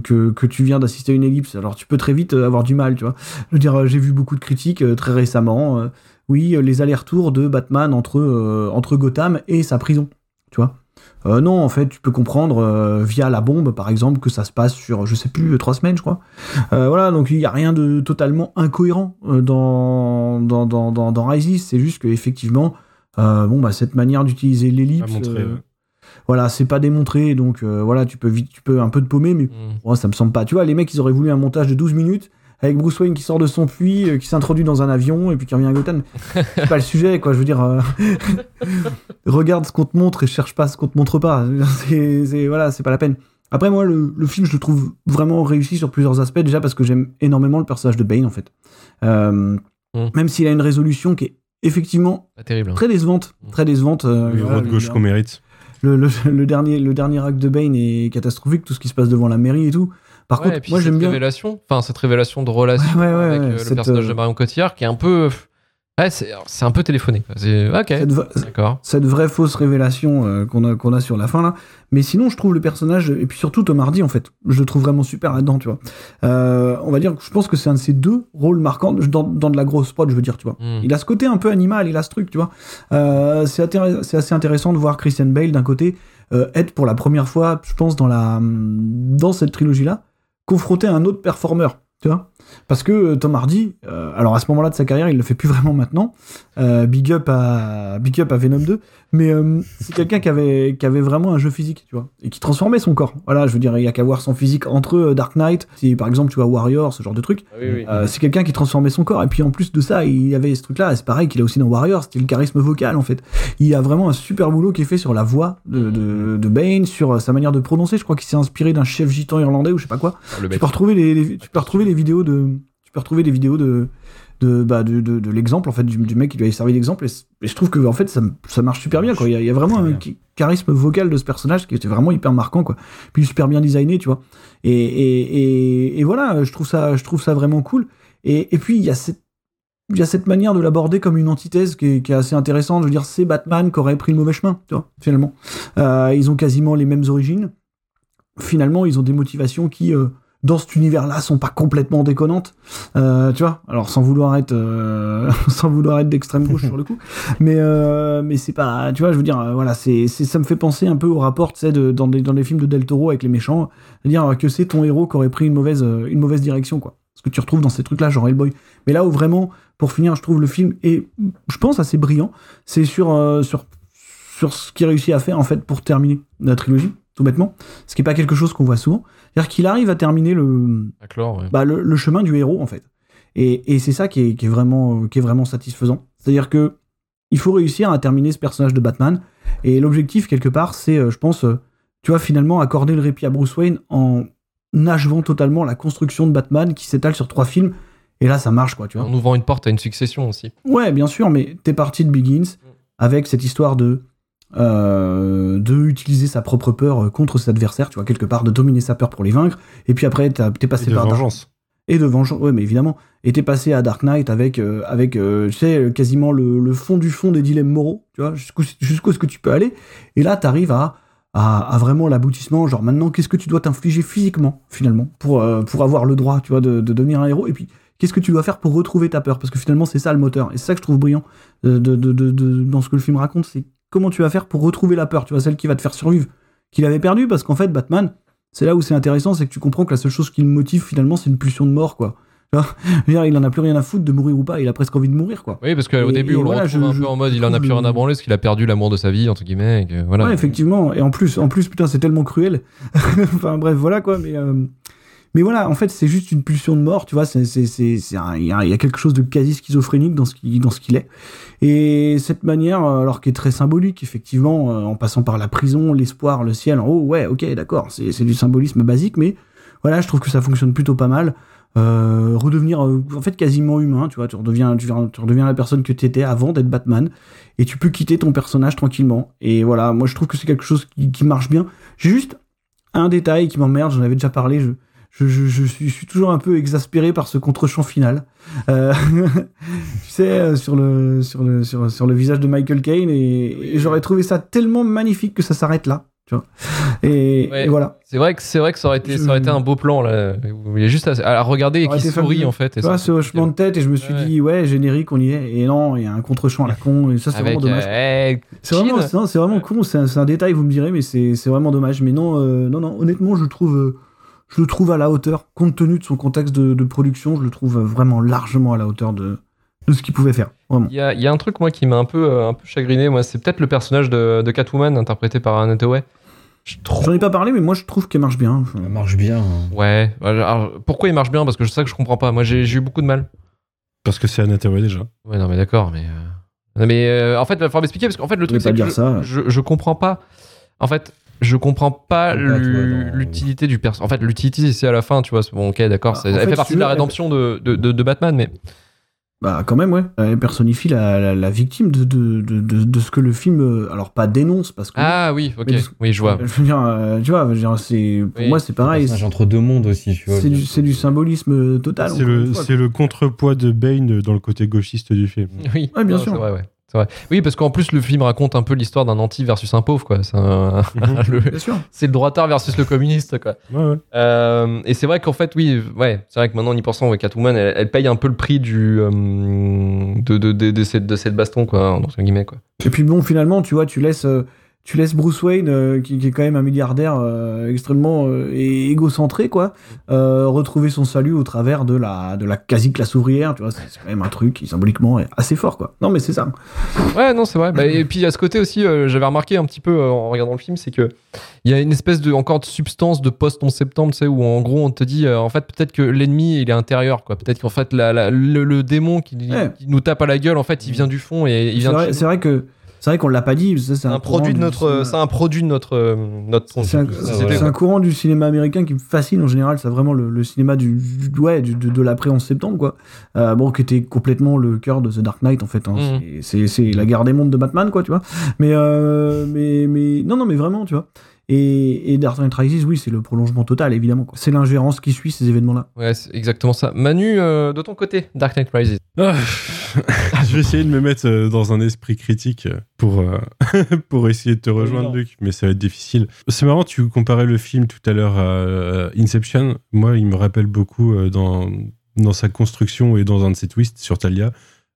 que, que tu viens d'assister à une ellipse. Alors tu peux très vite avoir du mal, tu vois. Je veux dire, j'ai vu beaucoup de critiques très récemment. oui, les allers-retours de Batman entre, entre Gotham et sa prison, tu vois. Non, en fait, tu peux comprendre via la bombe, par exemple, que ça se passe sur, je sais plus, trois semaines, je crois. Voilà, donc il n'y a rien de totalement incohérent dans, dans, dans, dans, dans. C'est juste qu'effectivement, bon, bah, cette manière d'utiliser l'ellipse, euh, ouais. voilà, c'est pas démontré, donc euh, voilà, tu peux, vite, tu peux un peu te paumer, mais Mm. ça me semble pas. Tu vois, les mecs, ils auraient voulu un montage de 12 minutes avec Bruce Wayne qui sort de son puits, euh, qui s'introduit dans un avion et puis qui revient à Gotham. C'est pas le sujet, quoi. Je veux dire, euh, regarde ce qu'on te montre et cherche pas ce qu'on te montre pas. C'est, c'est- voilà, c'est pas la peine. Après, moi, le, le film, je le trouve vraiment réussi sur plusieurs aspects. Déjà parce que j'aime énormément le personnage de Bane, en fait. Euh, Mm. Même s'il a une résolution qui est effectivement Pas terrible. hein. très décevante. Très décevante. euh, Le voilà, de gauche qu'on mérite. le, le, le dernier, le dernier acte de Bane est catastrophique, tout ce qui se passe devant la mairie et tout. Par Ouais, et contre, puis moi cette j'aime bien. révélation, enfin cette révélation de relation Ouais, ouais, avec ouais, euh, le cette, personnage euh, de Marion Cotillard qui est un peu, Ouais, c'est un peu téléphoné. Ok, Cette, va- d'accord. cette vraie fausse révélation euh, qu'on a, qu'on a sur la fin là. Mais sinon, je trouve le personnage, et puis surtout Tom Hardy en fait, je le trouve vraiment super là-dedans, tu vois. Euh, on va dire que je pense que c'est un de ses deux rôles marquants dans, dans de la grosse prod, je veux dire, tu vois. Hmm. Il a ce côté un peu animal, il a ce truc, tu vois. Euh, c'est assez intéressant de voir Christian Bale d'un côté être pour la première fois, je pense, dans, la, dans cette trilogie-là, confronté à un autre performeur, tu vois. Parce que euh, Tom Hardy, euh, alors à ce moment-là de sa carrière, il le fait plus vraiment maintenant. Euh, big, up à, big up à Venom 2. Mais euh, c'est quelqu'un qui avait, qui avait vraiment un jeu physique, tu vois. Et qui transformait son corps. Voilà, je veux dire, il y a qu'à voir son physique entre Dark Knight, si par exemple tu vois Warrior, ce genre de truc. C'est quelqu'un qui transformait son corps. Et puis en plus de ça, il y avait ce truc-là. C'est pareil qu'il a aussi dans Warrior, c'était le charisme vocal en fait. Il y a vraiment un super boulot qui est fait sur la voix de, de, de Bane, sur sa manière de prononcer. Je crois qu'il s'est inspiré d'un chef gitan irlandais ou je sais pas quoi. Le Tu peux retrouver les, les- tu peux retrouver les vidéos de, tu peux retrouver des vidéos de, de, bah, de, de, de l'exemple en fait du, du mec qui lui avait servi d'exemple. Et, je trouve que en fait ça, ça marche super bien quoi. Il y a, il y a vraiment un charisme vocal de ce personnage qui était vraiment hyper marquant quoi. Puis super bien designé, tu vois. Et, et, voilà, je trouve ça, je trouve ça vraiment cool. Et, et puis il y a cette il y a cette manière de l'aborder comme une antithèse qui est, qui est assez intéressante. Je veux dire, c'est Batman qui aurait pris le mauvais chemin, tu vois, finalement. Euh, ils ont quasiment les mêmes origines. Finalement, ils ont des motivations qui, euh, dans cet univers-là, sont pas complètement déconnantes. Euh, tu vois, alors sans vouloir être, euh, sans vouloir être d'extrême gauche sur le coup, mais euh, mais c'est pas, tu vois, je veux dire, voilà, c'est, ça me fait penser un peu au rapport, tu sais, de, dans des dans des films de Del Toro avec les méchants, c'est-à-dire que c'est ton héros qui aurait pris une mauvaise une mauvaise direction, quoi. Ce que tu retrouves dans ces trucs-là, genre Hellboy. Mais là où vraiment, pour finir, je trouve le film est, je pense, assez brillant. C'est sur, sur, sur ce qu'il réussit à faire, en fait, pour terminer la trilogie, tout bêtement. Ce qui n'est pas quelque chose qu'on voit souvent. C'est-à-dire qu'il arrive à terminer le, ouais. bah, le, le chemin du héros, en fait. Et, et c'est ça qui est, qui est vraiment, euh, qui est vraiment satisfaisant. C'est-à-dire que il faut réussir à terminer ce personnage de Batman. Et l'objectif, quelque part, c'est, euh, je pense, euh, tu vois, finalement, accorder le répit à Bruce Wayne en achevant totalement la construction de Batman qui s'étale sur trois films. Et là, ça marche, quoi, tu vois. En ouvrant une porte à une succession aussi. Ouais, bien sûr, mais t'es parti de Begins avec cette histoire de euh, de utiliser sa propre peur euh, contre ses adversaires, tu vois, quelque part, de dominer sa peur pour les vaincre. Et puis après, t'es passé Et de par Dark- vengeance. et de vengeance, ouais, mais évidemment. Et t'es passé à Dark Knight avec, euh, avec euh, tu sais, quasiment le, le fond du fond des dilemmes moraux, tu vois, jusqu'où jusqu'où est-ce que tu peux aller. Et là, t'arrives à, à, à vraiment l'aboutissement, genre maintenant, qu'est-ce que tu dois t'infliger physiquement, finalement, pour, pour avoir le droit, tu vois, de, de devenir un héros? Et puis, qu'est-ce que tu dois faire pour retrouver ta peur? Parce que finalement, c'est ça le moteur. Et c'est ça que je trouve brillant de, de, de- dans ce que le film raconte, c'est comment tu vas faire pour retrouver la peur, tu vois, celle qui va te faire survivre, qu'il avait perdu, parce qu'en fait, Batman, c'est là où c'est intéressant, c'est que tu comprends que la seule chose qui le motive finalement, c'est une pulsion de mort, quoi. Il en a plus rien à foutre de mourir ou pas, il a presque envie de mourir, quoi. Oui, parce qu'au début, et on le voilà, retrouve je- un je peu en mode il en a plus rien à branler parce qu'il a perdu l'amour de sa vie, entre guillemets. et que, voilà. Ouais, effectivement. Et en plus, en plus, putain, c'est tellement cruel. enfin, bref, voilà quoi. Mais, euh, mais voilà, en fait, c'est juste une pulsion de mort, tu vois. Il y, a il y a quelque chose de quasi schizophrénique dans ce qui, dans ce qu'il est. Et cette manière, euh, alors qui est très symbolique, effectivement, euh, en passant par la prison, l'espoir, le ciel, en haut, ouais, ok, d'accord, c'est, du symbolisme basique, mais voilà, je trouve que ça fonctionne plutôt pas mal. Euh, redevenir en fait quasiment humain, tu vois, tu redeviens, tu, redeviens la personne que tu étais avant d'être Batman, et tu peux quitter ton personnage tranquillement. Et voilà, moi je trouve que c'est quelque chose qui, marche bien. J'ai juste un détail qui m'emmerde, j'en avais déjà parlé, je, je, je suis, je suis toujours un peu exaspéré par ce contre-champ final. Euh, tu sais, euh, sur le, sur, le, sur, sur le visage de Michael Caine, et, et j'aurais trouvé ça tellement magnifique que ça s'arrête là. Tu vois. Et, Ouais. et voilà. C'est vrai que c'est vrai que ça aurait été, ça aurait été un beau plan là. Il y a juste à, à regarder et qui sourit fabuleux. en fait. et Tu vois, ce hochement de tête, et je me suis dit, ouais, générique, on y est. Et non, il y a un contre-champ à la con, et ça, c'est vraiment dommage. euh, C'est vraiment, c'est- con, c'est un, détail, vous me direz, mais c'est vraiment dommage. Mais non, euh, non, non, honnêtement, je trouve, je le trouve à la hauteur, compte tenu de son contexte de, de production, je le trouve vraiment largement à la hauteur de, de ce qu'il pouvait faire. Il y a, il y a un truc moi qui m'a un peu, euh, un peu chagriné. Moi, c'est peut-être le personnage de, de Catwoman interprété par Anne Hathaway. Trouve- J'en ai pas parlé, mais moi je trouve qu'elle marche bien. Ça marche bien. Ouais. Alors, pourquoi il marche bien? Parce que je sais que je comprends pas. Moi, j'ai eu beaucoup de mal. Parce que c'est Anna Hathaway déjà. Ouais, non, mais d'accord, mais. euh, Non, mais euh, en fait, il va falloir m'expliquer parce qu'en fait, le truc, c'est que je, ça. je, je comprends pas. En fait, je comprends pas l'utilité du personnage. En fait, l'utilité, c'est à la fin, tu vois. c'est Bon, ok, d'accord. Ah, c'est- elle fait, partie de la elle- rédemption de, de, de, de Batman, mais. Bah quand même ouais, elle personnifie la, la, la victime de, de, de, de, de ce que le film, euh, alors pas dénonce parce que... Ah oui, ok, ce- oui, je vois. Je veux dire, euh, tu vois, c'est, pour Oui. moi c'est pareil, personnage entre deux mondes aussi, tu vois. c'est du, c'est du symbolisme total. C'est le, c'est le contrepoids de Bane dans le côté gauchiste du film. Oui, Ouais, bien Non, sûr. C'est vrai, ouais. Vrai. Oui, parce qu'en plus, le film raconte un peu l'histoire d'un anti versus un pauvre, quoi. C'est un- le- Bien sûr. c'est le droitard versus le communiste, quoi. Ouais, ouais. Euh, et c'est vrai qu'en fait, oui, ouais, c'est vrai que maintenant, en y pensant, ouais, Catwoman, elle, elle paye un peu le prix du, euh, de, de, de, de cette, de cette baston, quoi, entre guillemets, quoi. Et puis bon, finalement, tu vois, tu laisses, euh, tu laisses Bruce Wayne, euh, qui, qui est quand même un milliardaire euh, extrêmement euh, égocentré, quoi, euh, retrouver son salut au travers de la, de la quasi-classe ouvrière, tu vois, c'est quand même un truc qui symboliquement est assez fort, quoi. Non, mais c'est ça. Ouais, non, c'est vrai. Bah, et puis à ce côté aussi, j'avais remarqué un petit peu en regardant le film, c'est que il y a une espèce de encore de substance de post 11 septembre, tu sais, où en gros on te dit, en fait, peut-être que l'ennemi il est intérieur, quoi. Peut-être qu'en fait la- la- le, le démon qui, Ouais. qui nous tape à la gueule, en fait, il vient du fond et il C'est vient. vrai, c'est vrai que c'est vrai qu'on l'a pas dit, c'est un produit de notre, cinéma. c'est un produit de notre, euh, notre C'est un, courant du cinéma américain qui me fascine en général. C'est vraiment le, le cinéma du, du- ouais, du- de, de l'après 11 septembre, quoi. Euh, bon, qui était complètement le cœur de The Dark Knight, en fait. hein. Mhm. C'est la guerre des mondes de Batman, quoi, tu vois. Mais, euh, mais, mais, non, non, mais vraiment, tu vois. Et, et Dark Knight Rises, oui, c'est le prolongement total, évidemment. quoi. C'est l'ingérence qui suit ces événements-là. Ouais, c'est exactement ça. Manu, euh, de ton côté, Dark Knight Rises. Ah, je vais essayer de me mettre euh, dans un esprit critique pour, euh, pour essayer de te rejoindre, Luc, mais ça va être difficile. C'est marrant, tu comparais le film tout à l'heure à Inception. Moi, il me rappelle beaucoup dans, dans sa construction et dans un de ses twists sur Talia.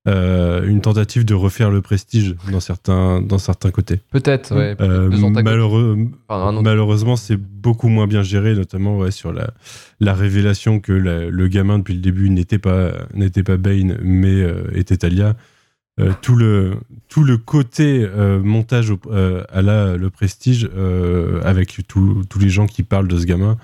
Euh, une tentative de refaire le prestige dans certains, dans certains côtés. Peut-être, ouais. Euh, malheureux- malheureusement, c'est beaucoup moins bien géré, notamment ouais, sur la, la révélation que la- le gamin depuis le début n'était pas n'était pas Bane, mais euh, était Talia. Euh, tout le tout le côté euh, montage au- euh, à la le prestige euh, avec tous les gens qui parlent de ce gamin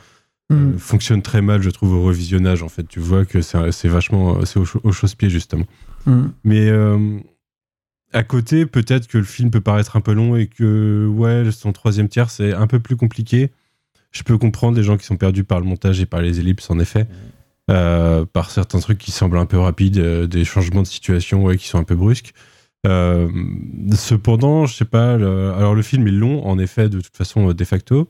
euh, Mhm. fonctionne très mal, je trouve, au revisionnage. En fait, tu vois que c'est c'est vachement c'est au, au chausse-pied justement. Mhm. Mais euh, à côté, peut-être que le film peut paraître un peu long et que ouais, son troisième tiers c'est un peu plus compliqué. Je peux comprendre les gens qui sont perdus par le montage et par les ellipses, en effet, Euh, par certains trucs qui semblent un peu rapides, euh, des changements de situation ouais, qui sont un peu brusques. Euh, cependant, je sais pas. le- alors le film est long, en effet, de toute façon, de facto,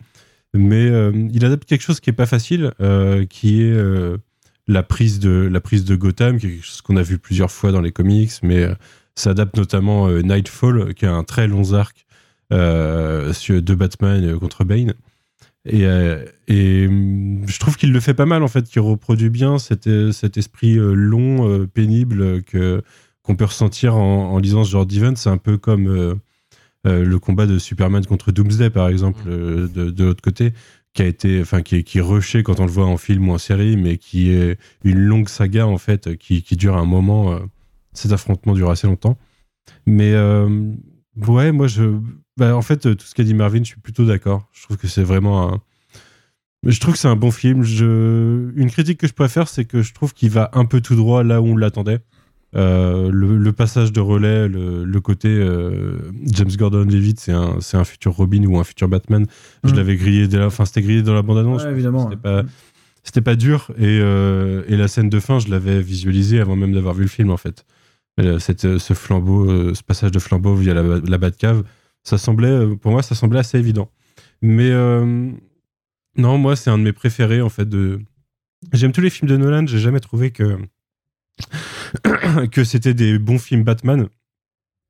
mais euh, il adapte quelque chose qui est pas facile, euh, qui est euh, la prise de la prise de Gotham, qui est quelque chose qu'on a vu plusieurs fois dans les comics, mais euh, ça adapte notamment euh, Nightfall, qui a un très long arc euh, de Batman euh, contre Bane. Et, euh, et hum, je trouve qu'il le fait pas mal, en fait, qu'il reproduit bien cet, euh, cet esprit euh, long, euh, pénible euh, que qu'on peut ressentir en, en lisant ce genre d'event. C'est un peu comme euh, euh, le combat de Superman contre Doomsday, par exemple, euh, de, de l'autre côté, qui a été, enfin, qui qui est rushé quand on le voit en film ou en série, mais qui est une longue saga, en fait, qui, qui dure un moment. euh, cet affrontement dure assez longtemps. Mais euh, ouais, moi, je. bah, en fait, tout ce qu'a dit Marvin, je suis plutôt d'accord. Je trouve que c'est vraiment un. Je trouve que c'est un bon film. Une critique que je préfère, c'est que je trouve qu'il va un peu tout droit là où on l'attendait. Euh, le, le passage de relais, le, le côté euh, James Gordon-Levitt, c'est un, c'est un futur Robin ou un futur Batman. Je Mm. l'avais grillé dès la, enfin c'était grillé dans la bande-annonce. Ouais, évidemment. C'était pas, dur et, euh, et la scène de fin, je l'avais visualisée avant même d'avoir vu le film en fait. Cette, ce flambeau, ce passage de flambeau via la, la Batcave, ça semblait, pour moi, ça semblait assez évident. Mais non, moi, c'est un de mes préférés en fait. De... J'aime tous les films de Nolan. J'ai jamais trouvé que que c'était des bons films Batman.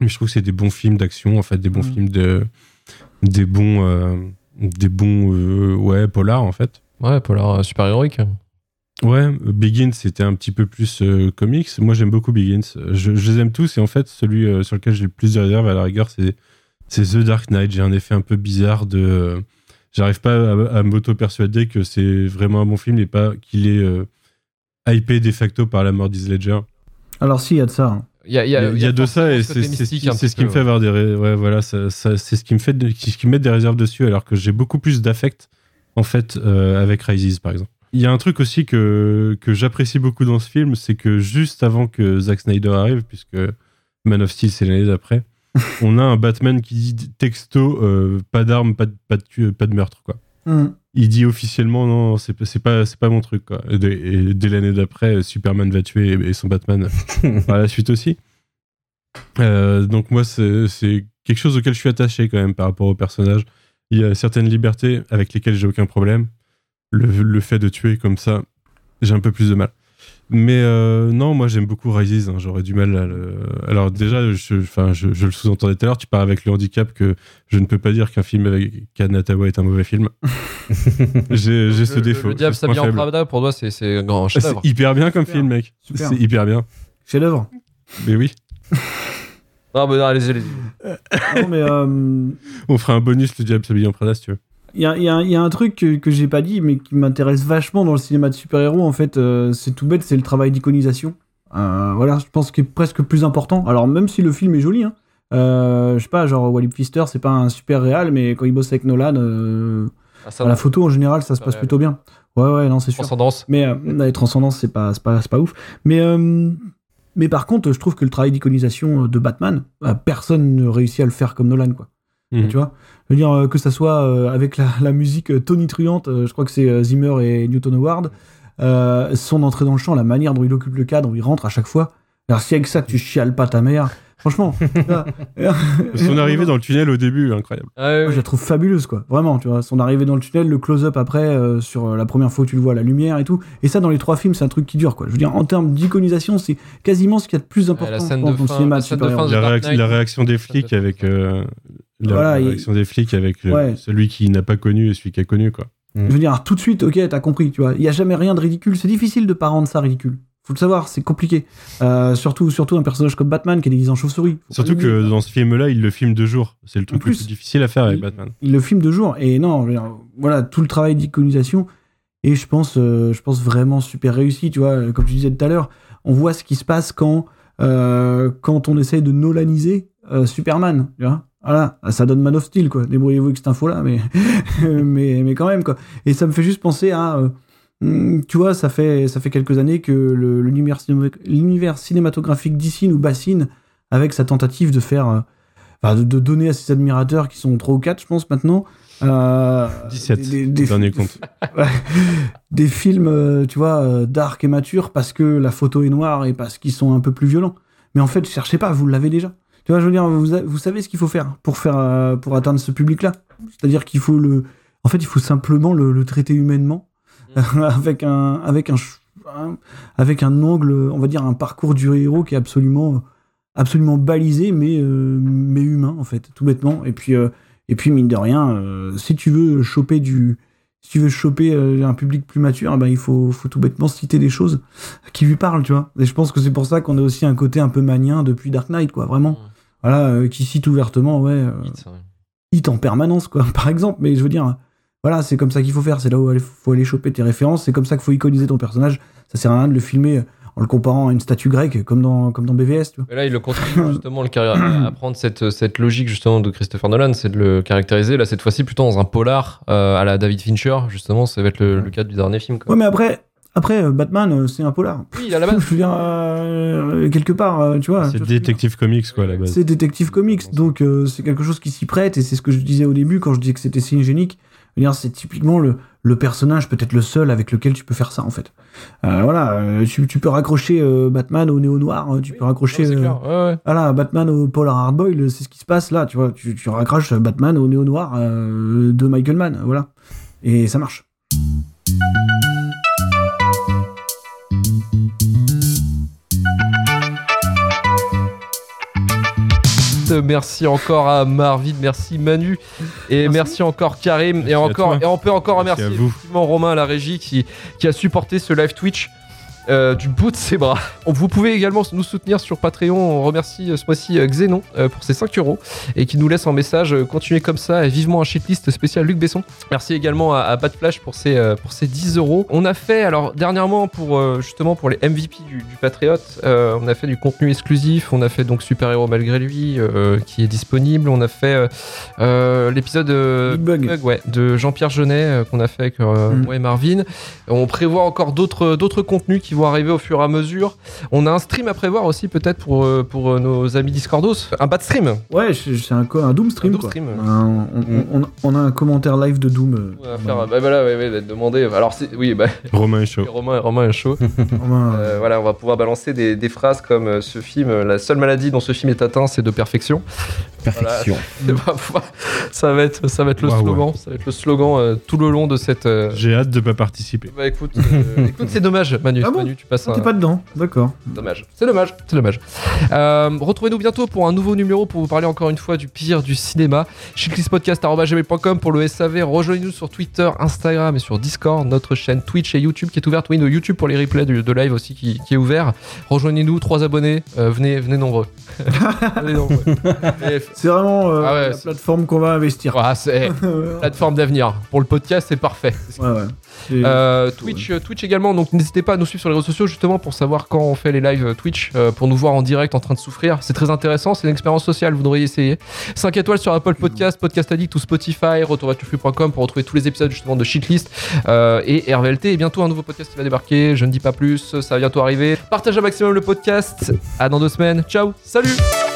Mais je trouve que c'est des bons films d'action, en fait, des bons Mhm. films de, des bons, euh, des bons, euh, ouais, polars en fait. Ouais, polar euh, super héroïque. Ouais, Begins c'était un petit peu plus euh, comics. Moi j'aime beaucoup Begins. Je, je les aime tous et en fait celui sur lequel j'ai le plus de réserve à la rigueur c'est The Dark Knight. J'ai un effet un peu bizarre de j'arrive pas à, à m'auto persuader que c'est vraiment un bon film et pas qu'il est hypé de facto par la mort d'Heath Ledger. Alors, si, il y a de ça. Il y a, Il y a, il y a de ça et c'est ce qui me fait avoir des ré- ouais voilà ça, ça- c'est ce qui me fait de- ce qui me met des réserves dessus alors que j'ai beaucoup plus d'affect en fait euh, avec Rises par exemple. Il y a un truc aussi que que j'apprécie beaucoup dans ce film, c'est que juste avant que Zack Snyder arrive puisque Man of Steel c'est l'année d'après, on a un Batman qui dit texto euh, pas d'armes, pas de, pas de pas de meurtre quoi. Hmm. Il dit officiellement non, c'est pas, c'est pas, c'est pas mon truc. Quoi. Et dès, et dès l'année d'après, Superman va tuer et, et son Batman par la suite aussi. Euh, donc moi, c'est, c'est quelque chose auquel je suis attaché quand même par rapport au personnage. Il y a certaines libertés avec lesquelles j'ai aucun problème. Le, le fait de tuer comme ça, j'ai un peu plus de mal. Mais euh, non, moi j'aime beaucoup Rises. hein, J'aurais du mal à le. Alors déjà, je, enfin, je, je le sous-entendais tout à l'heure. Tu pars avec le handicap que je ne peux pas dire qu'un film avec Kanatawa est un mauvais film. j'ai ce Le- défaut. Le diable s'habille en. Prada, pour toi, c'est grand chef-d'œuvre. C'est hyper bien comme Super. film, mec. Super. C'est hyper bien. Chef-d'œuvre. Mais oui, Non, mais non, allez-y, allez-y. Mais euh, on fera un bonus le diable s'habille en Prada si tu veux. Il y a, il y a- il y a un truc que, que j'ai pas dit, mais qui m'intéresse vachement dans le cinéma de super-héros. En fait, euh, c'est tout bête, c'est le travail d'iconisation. Euh, voilà, je pense qu'il est presque plus important. Alors, même si le film est joli, hein, euh, je sais pas, genre Wally Pfister, c'est pas un super réal, mais quand il bosse avec Nolan, euh, Ah, ça, la photo en général, ça se Pas passe réel. plutôt bien. Ouais, ouais, non, c'est sûr. Transcendance. Mais euh, la transcendance, c'est pas, c'est pas, c'est pas ouf. Mais, euh, mais par contre, je trouve que le travail d'iconisation de Batman, personne ne réussit à le faire comme Nolan, quoi. Mhm. Tu vois? Je veux dire, euh, que ça soit euh, avec la, la musique euh, tonitruante, euh, je crois que c'est euh, Zimmer et Newton Howard, euh, son entrée dans le champ, la manière dont il occupe le cadre, où il rentre à chaque fois. Alors, si avec ça, tu chiales pas ta mère, franchement, là, Son arrivée dans le tunnel au début, incroyable. Ah, moi, je la trouve fabuleuse, quoi. Vraiment, tu vois. Son arrivée dans le tunnel, le close-up après, euh, sur la première fois où tu le vois, la lumière et tout. Et ça, dans les trois films, c'est un truc qui dure, quoi. Je veux dire, en termes d'iconisation, c'est quasiment ce qu'il y a de plus important la scène dans de ton fin- cinéma la La, réaction des flics avec euh, la, Voilà, des flics avec Ouais. celui qui n'a pas connu et celui qui a connu quoi. Je veux dire, tout de suite, ok, t'as compris, tu vois. Il y a jamais rien de ridicule. C'est difficile de pas rendre ça ridicule. Faut le savoir, c'est compliqué. Euh, surtout, surtout un personnage comme Batman qui est déguisé en chauve-souris. Surtout que dans ce film-là, il le filme de jour. C'est le truc plus, le plus difficile à faire avec il- Batman. il le filme de jour. Et non, dire, voilà, tout le travail d'iconisation. Et je pense, euh, je pense vraiment super réussi, tu vois. Comme tu disais tout à l'heure, on voit ce qui se passe quand, euh, quand on essaye de nolaniser euh, Superman, tu vois. Voilà, ça donne Man of Steel, quoi. Débrouillez-vous avec cette info-là, mais, mais, mais quand même, quoi. Et ça me fait juste penser à. euh, hum, tu vois, ça fait, ça fait quelques années que l'univers cinéma- l'univers cinématographique d'ici nous bassine avec sa tentative de faire. euh, enfin, de, de donner à ses admirateurs, qui sont 3 ou 4, je pense, maintenant. euh, 17, des- des- dernier compte. Ouais. des films, euh, tu vois, euh, dark et matures parce que la photo est noire et parce qu'ils sont un peu plus violents. Mais en fait, cherchez pas, vous l'avez déjà. Tu vois, je veux dire, vous, a- vous savez ce qu'il faut faire pour faire, euh, pour atteindre ce public-là. C'est-à-dire qu'il faut le, en fait, il faut simplement le, le traiter humainement avec un, avec un, avec un angle, on va dire, un parcours du héros qui est absolument, absolument balisé, mais, euh, mais humain en fait, tout bêtement. Et puis, euh, et puis mine de rien, euh, si tu veux choper du, si tu veux choper un public plus mature, eh ben, il faut, faut tout bêtement citer des choses qui lui parlent, tu vois. Et je pense que c'est pour ça qu'on a aussi un côté un peu manien depuis Dark Knight, quoi, vraiment. Voilà, euh, qui cite ouvertement, ouais, euh, hit en permanence, quoi, par exemple. Mais je veux dire, voilà, c'est comme ça qu'il faut faire. C'est là où il faut aller choper tes références. C'est comme ça qu'il faut iconiser ton personnage. Ça sert à rien de le filmer en le comparant à une statue grecque, comme dans, comme dans BVS, tu vois. Mais là, il le continue justement le carri- à prendre cette, cette logique justement de Christopher Nolan, c'est de le caractériser là cette fois-ci plutôt dans un polar euh, à la David Fincher justement. Ça va être le, le cas du dernier film. Quoi. Ouais, mais après, après euh, Batman, euh, c'est un polar. Oui, à la base. je veux dire, euh, quelque part, tu vois. C'est Detective Comics quoi à la base. C'est Détective Comics, donc euh, c'est quelque chose qui s'y prête, et c'est ce que je disais au début quand je disais que c'était dire, C'est typiquement le, le personnage, peut-être le seul avec lequel tu peux faire ça, en fait. Euh, voilà, tu, tu peux raccrocher euh, Batman au néo-noir, euh, tu peux raccrocher c'est euh, clair, ouais, ouais. voilà, Batman au Polar Hardboil, c'est ce qui se passe là, tu vois. Tu, tu raccroches Batman au néo-noir euh, de Michael Mann, voilà. Et ça marche. Merci encore à Marvin, merci Manu et merci, encore Karim et encore et on peut encore Merci remercier à vous. effectivement Romain à la régie qui, qui a supporté ce live Twitch. Euh, du bout de ses bras. Vous pouvez également nous soutenir sur Patreon. On remercie euh, ce mois-ci euh, Xenon euh, pour ses 5 euros et qui nous laisse en message euh, continuez comme ça et vivement un shitlist spécial Luc Besson. Merci également à, à Bad Flash pour ses, euh, pour ses 10 euros. On a fait, alors dernièrement, pour euh, justement pour les MVP du, du Patriote, euh, on a fait du contenu exclusif. On a fait donc Super Héros malgré lui euh, qui est disponible. On a fait euh, euh, l'épisode euh, Big Bug. ouais, de Jean-Pierre Jeunet euh, qu'on a fait avec euh, Mm. moi et Marvin. On prévoit encore d'autres d'autres contenus qui qui vont arriver au fur et à mesure. On a un stream à prévoir aussi peut-être pour, euh, pour euh, nos amis Discordos. Un bad stream. Ouais, c'est un, un Doom stream. Un Doom stream. Un- on, on- on a un commentaire live de Doom. euh, On va faire, bah voilà, ouais, ouais, va te demander. Alors, oui, bah, Romain est chaud. Romain, Romain est chaud. Romain, Euh, voilà, on va pouvoir balancer des, des phrases comme euh, ce film, la seule maladie dont ce film est atteint, c'est de perfection. Perfection. Bah, ça va être, ça va être le slogan, ça va être le slogan euh, tout le long de cette. euh, J'ai hâte de pas participer. Bah écoute, euh, écoute, c'est dommage, Manu. Ah bon Manu, tu passes ah, un. T'es pas dedans, d'accord. Dommage. C'est dommage. C'est dommage. Euh, Retrouvez-nous bientôt pour un nouveau numéro pour vous parler encore une fois du pire du cinéma. Shitlistpodcast.com pour le SAV. Rejoignez-nous sur Twitter, Instagram et sur Discord. Notre chaîne Twitch et YouTube qui est ouverte. Oui, de YouTube pour les replays de live aussi qui, qui est ouvert. Rejoignez-nous, trois abonnés. Euh, venez, venez nombreux. C'est vraiment euh, Ah ouais, la plateforme qu'on va investir. Voilà, c'est plateforme d'avenir. Pour le podcast, c'est parfait. Ouais, ouais. Euh, Twitch, Twitch également, donc n'hésitez pas à nous suivre sur les réseaux sociaux justement pour savoir quand on fait les lives euh, Twitch, euh, pour nous voir en direct en train de souffrir. C'est très intéressant, c'est une expérience sociale, vous devriez essayer. 5 étoiles sur Apple Podcast, Podcast Addict ou Spotify, retourvaturfu.com pour retrouver tous les épisodes justement de Shitlist euh, et RVLT. Et bientôt un nouveau podcast qui va débarquer, je ne dis pas plus, ça va bientôt arriver. Partagez un maximum le podcast, à dans deux semaines, ciao, salut